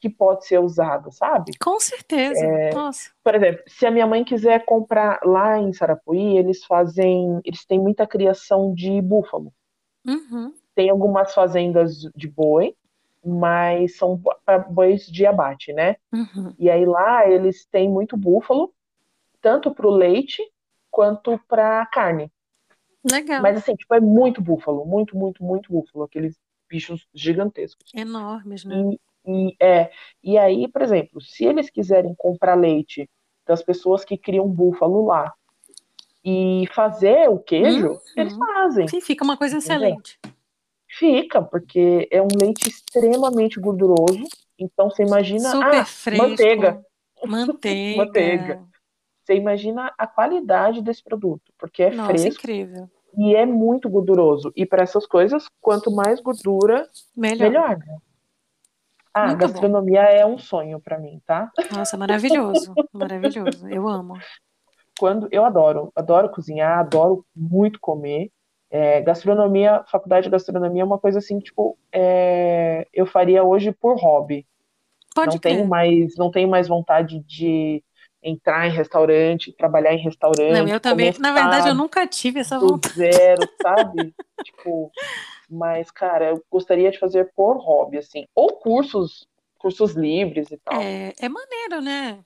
que pode ser usada, sabe? Com certeza. É. Nossa. Por exemplo, se a minha mãe quiser comprar lá em Sarapuí, eles fazem, eles têm muita criação de búfalo. Uhum. Tem algumas fazendas de boi, mas são para bois de abate, né? Uhum. E aí lá eles têm muito búfalo, tanto para o leite quanto para carne. Legal. Mas assim, tipo, é muito búfalo, muito, muito, muito búfalo, aqueles bichos gigantescos. Enormes, né? E, e, é, e aí, por exemplo, se eles quiserem comprar leite das pessoas que criam búfalo lá e fazer o queijo, Uhum. eles fazem. Sim, fica uma coisa Entendeu? excelente. Fica, porque é um leite extremamente gorduroso. Então você imagina, Super ah, fresco. manteiga. Manteiga. Manteiga. Você imagina a qualidade desse produto, porque é Nossa, fresco incrível. e é muito gorduroso. E para essas coisas, quanto mais gordura, Melhor. melhor. né? Ah, Muito bom. gastronomia é um sonho para mim, tá? Nossa, maravilhoso. Maravilhoso. Eu amo. Quando eu adoro, adoro cozinhar, adoro muito comer. É, gastronomia, faculdade de gastronomia é uma coisa assim, tipo, é, eu faria hoje por hobby. Pode não crer. tenho mais, não tenho mais vontade de entrar em restaurante, trabalhar em restaurante. Não, eu também. começar Na verdade, eu nunca tive essa do vontade. zero, sabe? tipo, mas cara, eu gostaria de fazer por hobby, assim, ou cursos, cursos livres e tal. É, é maneiro, né?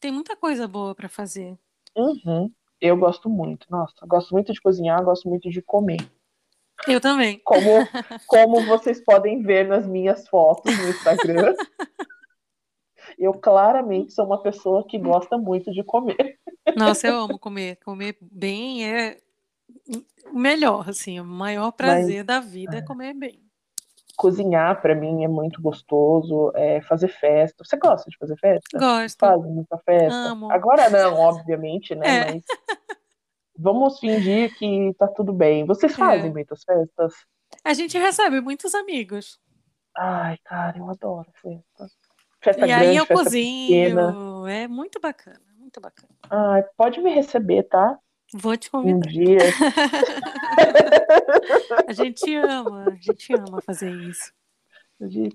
Tem muita coisa boa pra fazer. Uhum. Eu gosto muito, nossa, gosto muito de cozinhar, gosto muito de comer. Eu também. Como, como vocês podem ver nas minhas fotos no Instagram, eu claramente sou uma pessoa que gosta muito de comer. Nossa, eu amo comer. Comer bem é o melhor, assim. O maior prazer da vida é comer bem. Cozinhar, para mim, é muito gostoso. É fazer festa. Você gosta de fazer festa? Gosto. Faz muita festa? Amo. Agora não, obviamente, né? É. Mas vamos fingir que tá tudo bem. Vocês fazem É. muitas festas? A gente recebe muitos amigos. Ai, cara, eu adoro festa. Festa e aí grande, eu festa cozinho. pequena. É muito bacana, muito bacana. Ai, pode me receber, tá? Vou te Um convidar. dia. A gente ama, a gente ama fazer isso.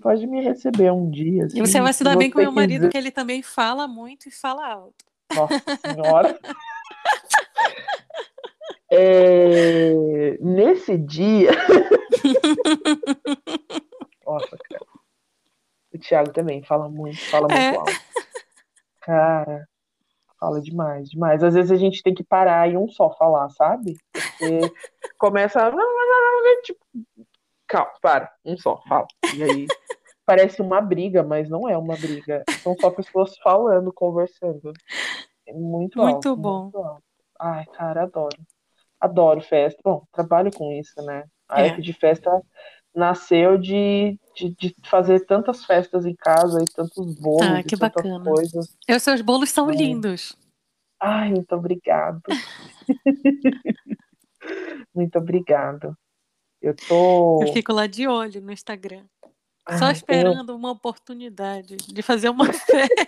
Pode, me receber um dia. E você assim, vai se dar bem com meu marido, quiser. que ele também fala muito e fala alto. Nossa senhora. É, nesse dia. Nossa, cara. Thiago também fala muito, fala muito É. alto. Cara, fala demais, demais. Às vezes a gente tem que parar em um só falar, sabe? Porque começa. a- Tipo, calma, para, um só, fala. E aí parece uma briga, mas não é uma briga. São só pessoas falando, conversando. É muito, Muito alto, bom. muito alto. Ai, cara, adoro. Adoro festa. Bom, trabalho com isso, né? A É. De festa nasceu de, de, de fazer tantas festas em casa e tantos bolos Ah, e que tantas bacana. coisas. E os seus bolos são É. lindos. Ai, muito obrigado. muito obrigado. Eu tô. Eu fico lá de olho no Instagram. Só Ai, eu- esperando uma oportunidade de fazer uma festa.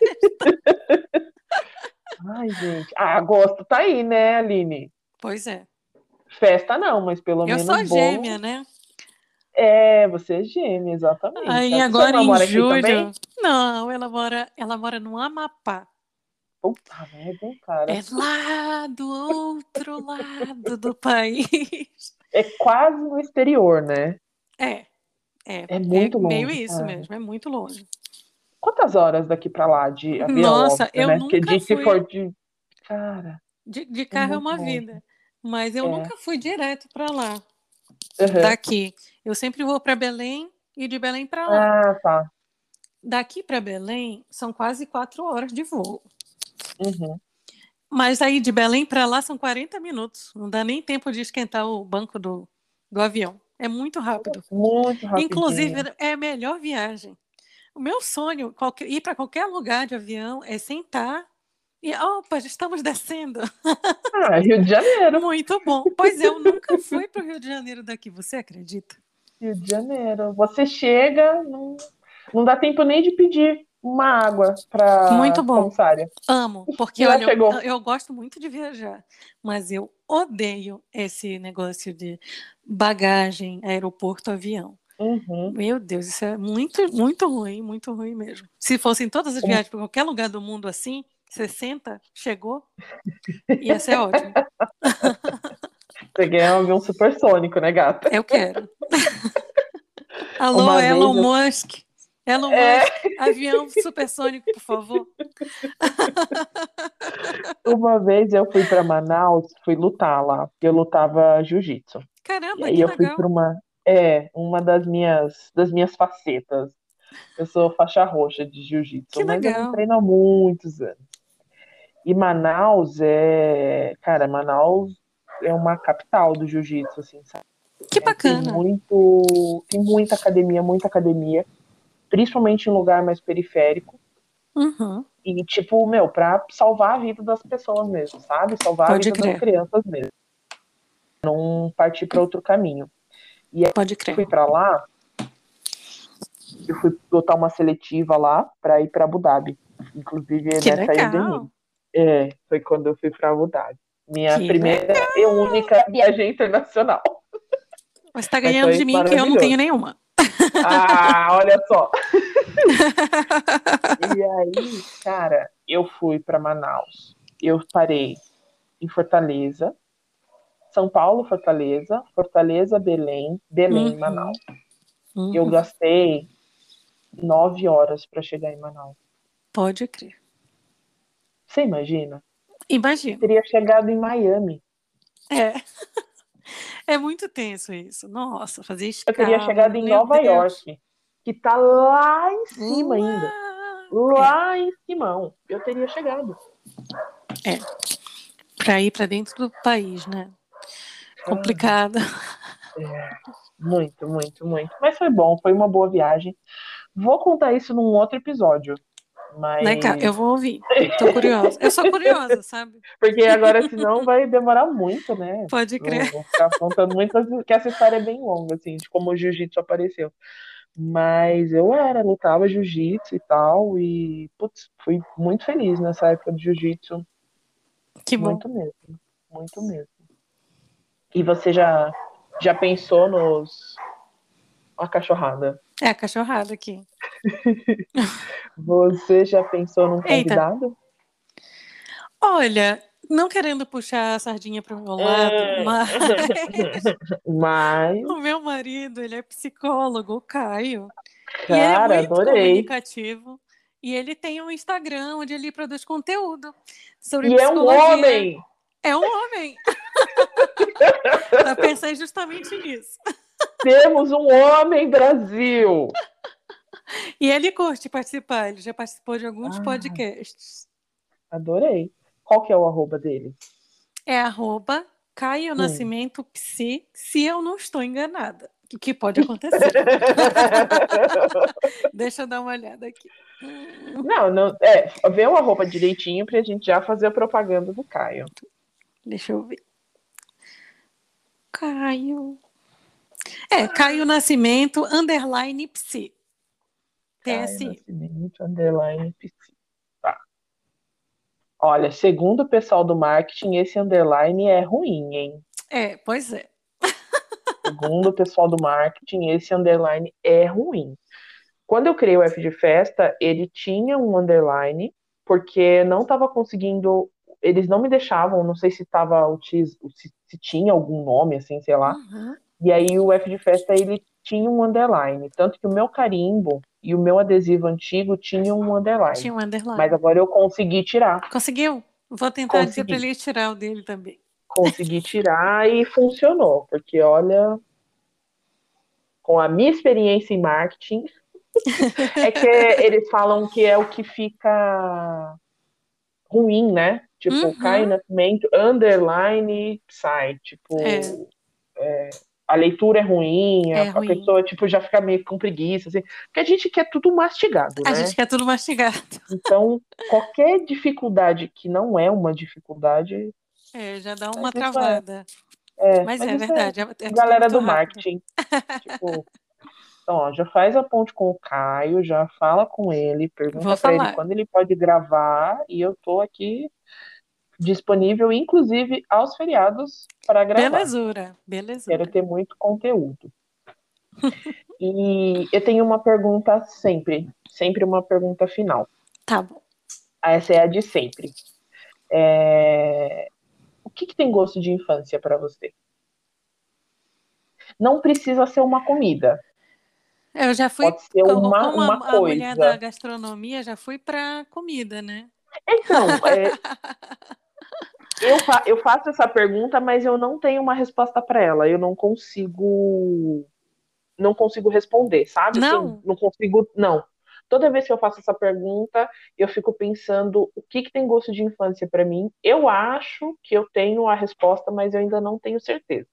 Ai, gente. Ah, agosto tá aí, né, Aline? Pois é. Festa não, mas pelo Eu menos sou bolo. gêmea, né? É, você é gêmea, exatamente. Aí Você agora em julho. Não, ela mora, ela mora no Amapá. Puta merda, cara. É lá do outro lado do país. É quase no exterior, né? É. É, É muito meio longe, isso cara. mesmo, é muito longe. Quantas horas daqui pra lá de avião? Nossa, óbvio, eu né? Porque nunca de, se fui- for de. Cara. De, de carro é uma longe. vida. Mas eu É. nunca fui direto para lá, Uhum. daqui. Eu sempre vou para Belém e de Belém para lá. Ah, tá. Daqui para Belém são quase quatro horas de voo. Uhum. Mas aí de Belém para lá são 40 minutos. Não dá nem tempo de esquentar o banco do, do avião. É muito rápido. Muito rápido. Inclusive, é a melhor viagem. O meu sonho, qualquer- ir para qualquer lugar de avião, é sentar e, opa, já estamos descendo. Ah, Rio de Janeiro. Muito bom. Pois é, eu nunca fui para o Rio de Janeiro daqui, você acredita? Rio de Janeiro. Você chega, não, não dá tempo nem de pedir uma água pra Muito bom. comissária. Amo, porque olha, eu, eu gosto muito de viajar, mas eu odeio esse negócio de bagagem, aeroporto, avião. Uhum. Meu Deus, isso é muito, muito ruim, muito ruim mesmo. Se fossem todas as viagens para qualquer lugar do mundo assim, 60, chegou, ia ser ótimo. Você ganha um avião supersônico, né, gata? Eu quero. Alô, Uma Elon eu- Musk. Elon É. Musk, avião supersônico, por favor. Uma vez eu fui pra Manaus, fui lutar lá, porque eu lutava jiu-jitsu. E Caramba, aí que eu fui legal. para uma, é, uma das minhas, das minhas facetas. Eu sou faixa roxa de jiu-jitsu, Que mas eu legal. não treino há muitos anos. E Manaus é, cara, Manaus é uma capital do jiu-jitsu, assim, sabe? Que É, tem bacana. muito, tem muita academia, muita academia, principalmente em lugar mais periférico. Uhum. E, tipo, meu, pra salvar a vida das pessoas mesmo, sabe? Salvar Pode a vida crer. das crianças mesmo. Não partir para outro caminho. Pode Eu crer. fui pra lá, eu fui botar uma seletiva lá pra ir pra Abu Dhabi. Inclusive, Que nessa em legal. mim. É, foi quando eu fui pra Abu Dhabi. Minha Que primeira e única viagem internacional. Você está Mas ganhando foi de mim que eu não tenho nenhuma. Ah, olha só. E aí, cara, eu fui pra Manaus. Eu parei em Fortaleza, São Paulo, Fortaleza, Fortaleza, Belém, Belém, Uhum. Manaus. Uhum. Eu gastei nove horas pra chegar em Manaus. Pode crer. Você imagina? Imagina. Teria chegado em Miami. É. É muito tenso isso. Nossa, fazer Eu escala. teria chegado em meu Nova Deus. York, que tá lá em cima ainda. Lá. Lá em cima. Eu teria chegado. Para ir para dentro do país, né? Complicado. Muito, muito, muito. Mas foi bom, foi uma boa viagem. Vou contar isso num outro episódio. Mas. Né, cara? Eu vou ouvir. Tô curiosa. Eu sou curiosa, sabe? Porque agora, senão, vai demorar muito, né? Pode crer. vou ficar contando muitas, porque essa história é bem longa, assim, de como o jiu-jitsu apareceu. Mas eu era, lutava jiu-jitsu e tal, e, putz, fui muito feliz nessa época de jiu-jitsu. Que bom. Muito mesmo, muito mesmo. E você já, já pensou nos. Uma cachorrada. É a cachorrada aqui. Você já pensou num Eita. convidado? Olha, não querendo puxar a sardinha para o meu lado, É. mas Mas, o meu marido, ele é psicólogo, o Caio. e ele é cara, muito adorei. comunicativo. E ele tem um Instagram onde ele produz conteúdo sobre E é um homem! É um homem. tá pensando justamente nisso. Temos um homem, Brasil! E ele curte participar, ele já participou de alguns Ah. podcasts. Adorei. Qual que é o arroba dele? É arroba Caio Hum. Nascimento Psi, se eu não estou enganada. O que pode acontecer. Deixa eu dar uma olhada aqui. Não, não, é, vê o arroba direitinho pra gente já fazer a propaganda do Caio. Deixa eu ver. Caio. É, Caio Nascimento, underline Psi. TSI. Nascimento, underline PC. Tá. Olha, segundo o pessoal do marketing, esse underline é ruim, hein? É, pois é. Segundo o pessoal do marketing, esse underline é ruim. Quando eu criei o F de festa, ele tinha um underline, porque não estava conseguindo. Eles não me deixavam, não sei se tava se, se tinha algum nome, assim, sei lá. Uhum. E aí o F de festa ele tinha um underline, tanto que o meu carimbo e o meu adesivo antigo tinham um underline. Tinha um underline. Mas agora eu consegui tirar, Conseguiu? Vou tentar dizer Consegui. para ele tirar o dele também. consegui tirar e funcionou, porque olha, com a minha experiência em marketing, é que eles falam que é o que fica ruim, né? Tipo, Uhum. Caio Nascimento, underline, sai, tipo, É. é, a leitura é ruim, É a, ruim. pessoa, tipo, já fica meio com preguiça, assim, porque a gente quer tudo mastigado, A né? gente quer tudo mastigado. Então, qualquer dificuldade que não é uma dificuldade, É, já dá uma é- travada. é, Mas, mas é verdade. É, é galera do rápido. marketing. tipo, então, ó, já faz a ponte com o Caio, já fala com ele, pergunta pra ele quando ele pode gravar, e eu tô aqui disponível, inclusive aos feriados, para gravar. Belezura, belezura. Quero ter muito conteúdo. E eu tenho uma pergunta sempre, sempre uma pergunta final. Tá bom. Essa é a de sempre. É, O que, que tem gosto de infância para você? Não precisa ser uma comida. Eu já fui, Pode ser como, uma, como a- uma a, mulher da coisa. gastronomia, já fui para comida, né? Então, é, eu, fa- eu faço essa pergunta, mas eu não tenho uma resposta para ela. Eu não consigo, não consigo responder, sabe? Assim, Não? não consigo, não. Toda vez que eu faço essa pergunta, eu fico pensando o que que tem gosto de infância para mim. Eu acho que eu tenho a resposta, mas eu ainda não tenho certeza.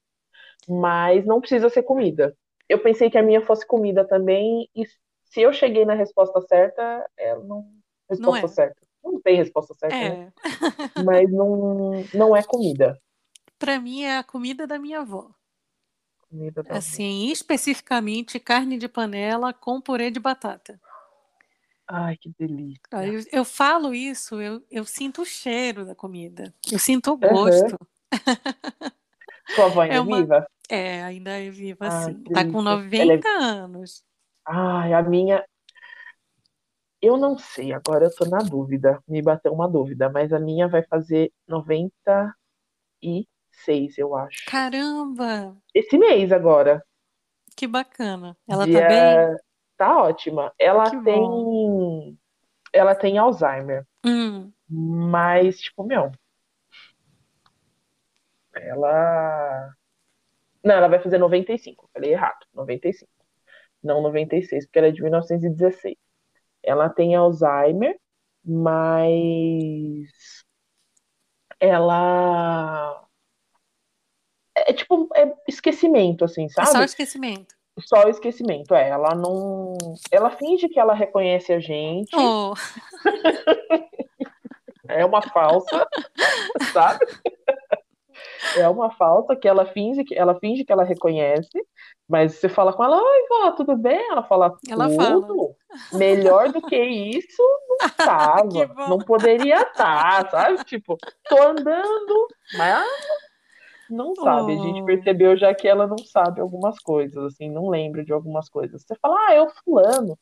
Mas não precisa ser comida. Eu pensei que a minha fosse comida também, e se eu cheguei na resposta certa, é não resposta é. certa. Não tem resposta certa, né? É. Mas não, não é comida. Para mim é a comida da minha avó. Comida da Assim, especificamente carne de panela com purê de batata. Ai, que delícia. Eu, eu falo isso, eu, eu sinto o cheiro da comida. Eu sinto o gosto. Sua avó ainda É é uma- viva? É, ainda é viva assim. que Tá com delícia. Ela é- 90 anos. Ai, a minha. Eu não sei, agora eu tô na dúvida. Me bateu uma dúvida, mas a minha vai fazer 96, eu acho. Caramba, Esse mês agora. que bacana. Ela Dia- tá bem? Tá ótima. Ela Que tem. Ela tem Alzheimer. Hum, Mas, tipo, meu. Ela. Não, ela vai fazer 95. Falei errado. 95. Não 96, porque ela é de 1916. Ela tem Alzheimer, mas. Ela. É tipo, é esquecimento, assim, é só sabe? esquecimento. Só esquecimento, é. Ela não. Ela finge que ela reconhece a gente. Oh, É uma falsa, sabe? É uma falsa que ela finge que ela finge que ela reconhece, mas você fala com ela, oi, vó, tudo bem? Ela fala, Ela fala. tudo. Melhor do que isso, não tava. Que bom. Não poderia estar, sabe? Tipo, tô andando, mas Não sabe. A gente percebeu já que ela não sabe algumas coisas, assim, não lembra de algumas coisas. Você fala, ah, é o fulano.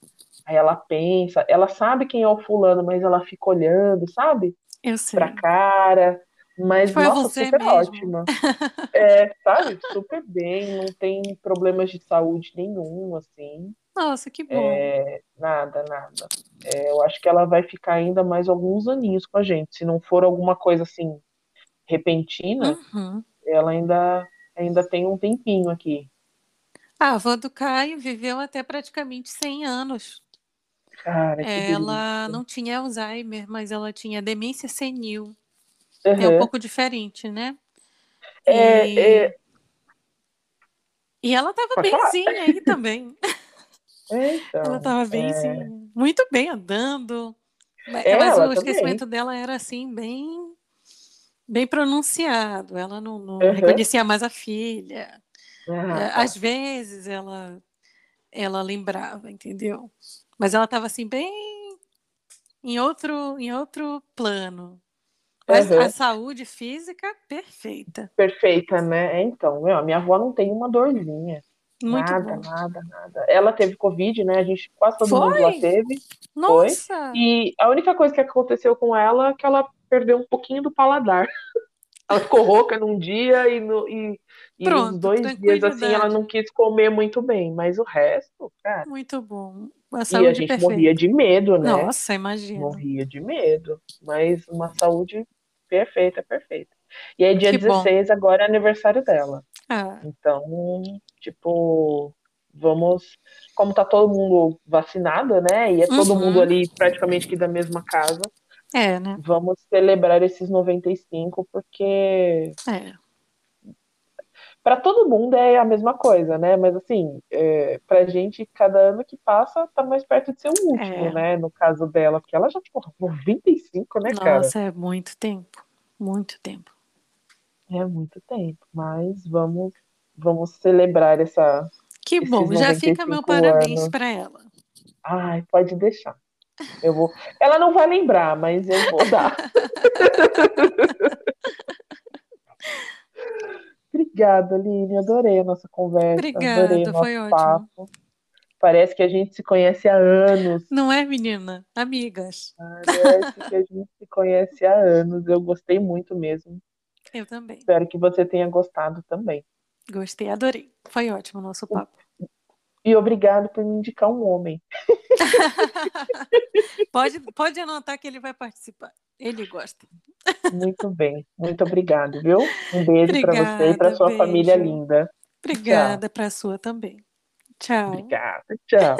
Aí ela pensa, ela sabe quem é o fulano, mas ela fica olhando, sabe? Eu sei. Pra cara. Mas, Foi nossa, você super mesmo. ótima. É, sabe? Super bem, não tem problemas de saúde nenhum, assim. Nossa, que bom. É, nada, nada. É, eu acho que ela vai ficar ainda mais alguns aninhos com a gente. Se não for alguma coisa assim repentina, Uhum. ela ainda, ainda tem um tempinho aqui. A avó do Caio viveu até praticamente 100 anos. Cara, que Ela delícia. não tinha Alzheimer, mas ela tinha demência senil. É um pouco diferente, né? É, E, é, e ela estava benzinha aí também. é, então, Ela estava é, benzinha. Muito bem andando. Mas, É, ela o também. esquecimento dela era assim, bem, bem pronunciado. Ela não, não Aham. reconhecia mais a filha. ah, É, tá. Às vezes ela, ela lembrava, entendeu? Mas ela estava assim, bem em outro, em outro plano. Mas Aham. a saúde física, perfeita. Perfeita, né? É, Então, meu, a minha avó não tem uma dorzinha. Muito Nada, bom. nada, nada. Ela teve Covid, né? A gente, quase todo mundo lá Foi? teve. Nossa! E a única coisa que aconteceu com ela é que ela perdeu um pouquinho do paladar. Ela ficou rouca num dia e, no, e, e Pronto, dois dias assim ela não quis comer muito bem, mas o resto, cara. Muito bom. A E a saúde gente perfeita. morria de medo, né? Nossa, imagina. Morria de medo. Mas uma saúde perfeita, perfeita. E aí, dia Que bom. 16, agora é aniversário dela. Ah, Então, tipo, vamos. Como tá todo mundo vacinado, né? E é todo Uhum. mundo ali praticamente que da mesma casa, é, né? vamos celebrar esses 95, porque É. para todo mundo é a mesma coisa, né? Mas assim, é, pra gente, cada ano que passa tá mais perto de ser o último, É. né? No caso dela, porque ela já, porra, 95, né, cara? Nossa, é muito tempo. Muito tempo. É muito tempo, mas vamos, vamos celebrar essa. Que bom. Já fica 95 meu parabéns para ela. Ai, pode deixar. Eu vou. Ela não vai lembrar, mas eu vou dar. Obrigada, Aline. Adorei a nossa conversa. Obrigada, adorei o nosso foi ótimo. papo. Parece que a gente se conhece há anos. Não é, menina? Amigas. Parece que a gente se conhece há anos. Eu gostei muito mesmo. Eu também. Espero que você tenha gostado também. Gostei, adorei. Foi ótimo o nosso papo. E obrigado por me indicar um homem. pode, pode anotar que ele vai participar. Ele gosta. Muito bem. Muito obrigado, viu? Um beijo para você e para sua família beijo. linda. Obrigada para a sua também. Tchau. Obrigada. Tchau.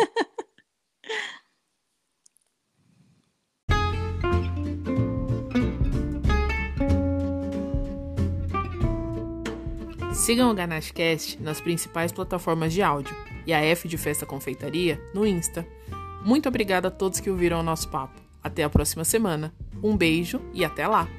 Sigam o GanacheCast nas principais plataformas de áudio e a F de Festa Confeitaria no Insta. Muito obrigada a todos que ouviram o nosso papo. Até a próxima semana. Um beijo e até lá!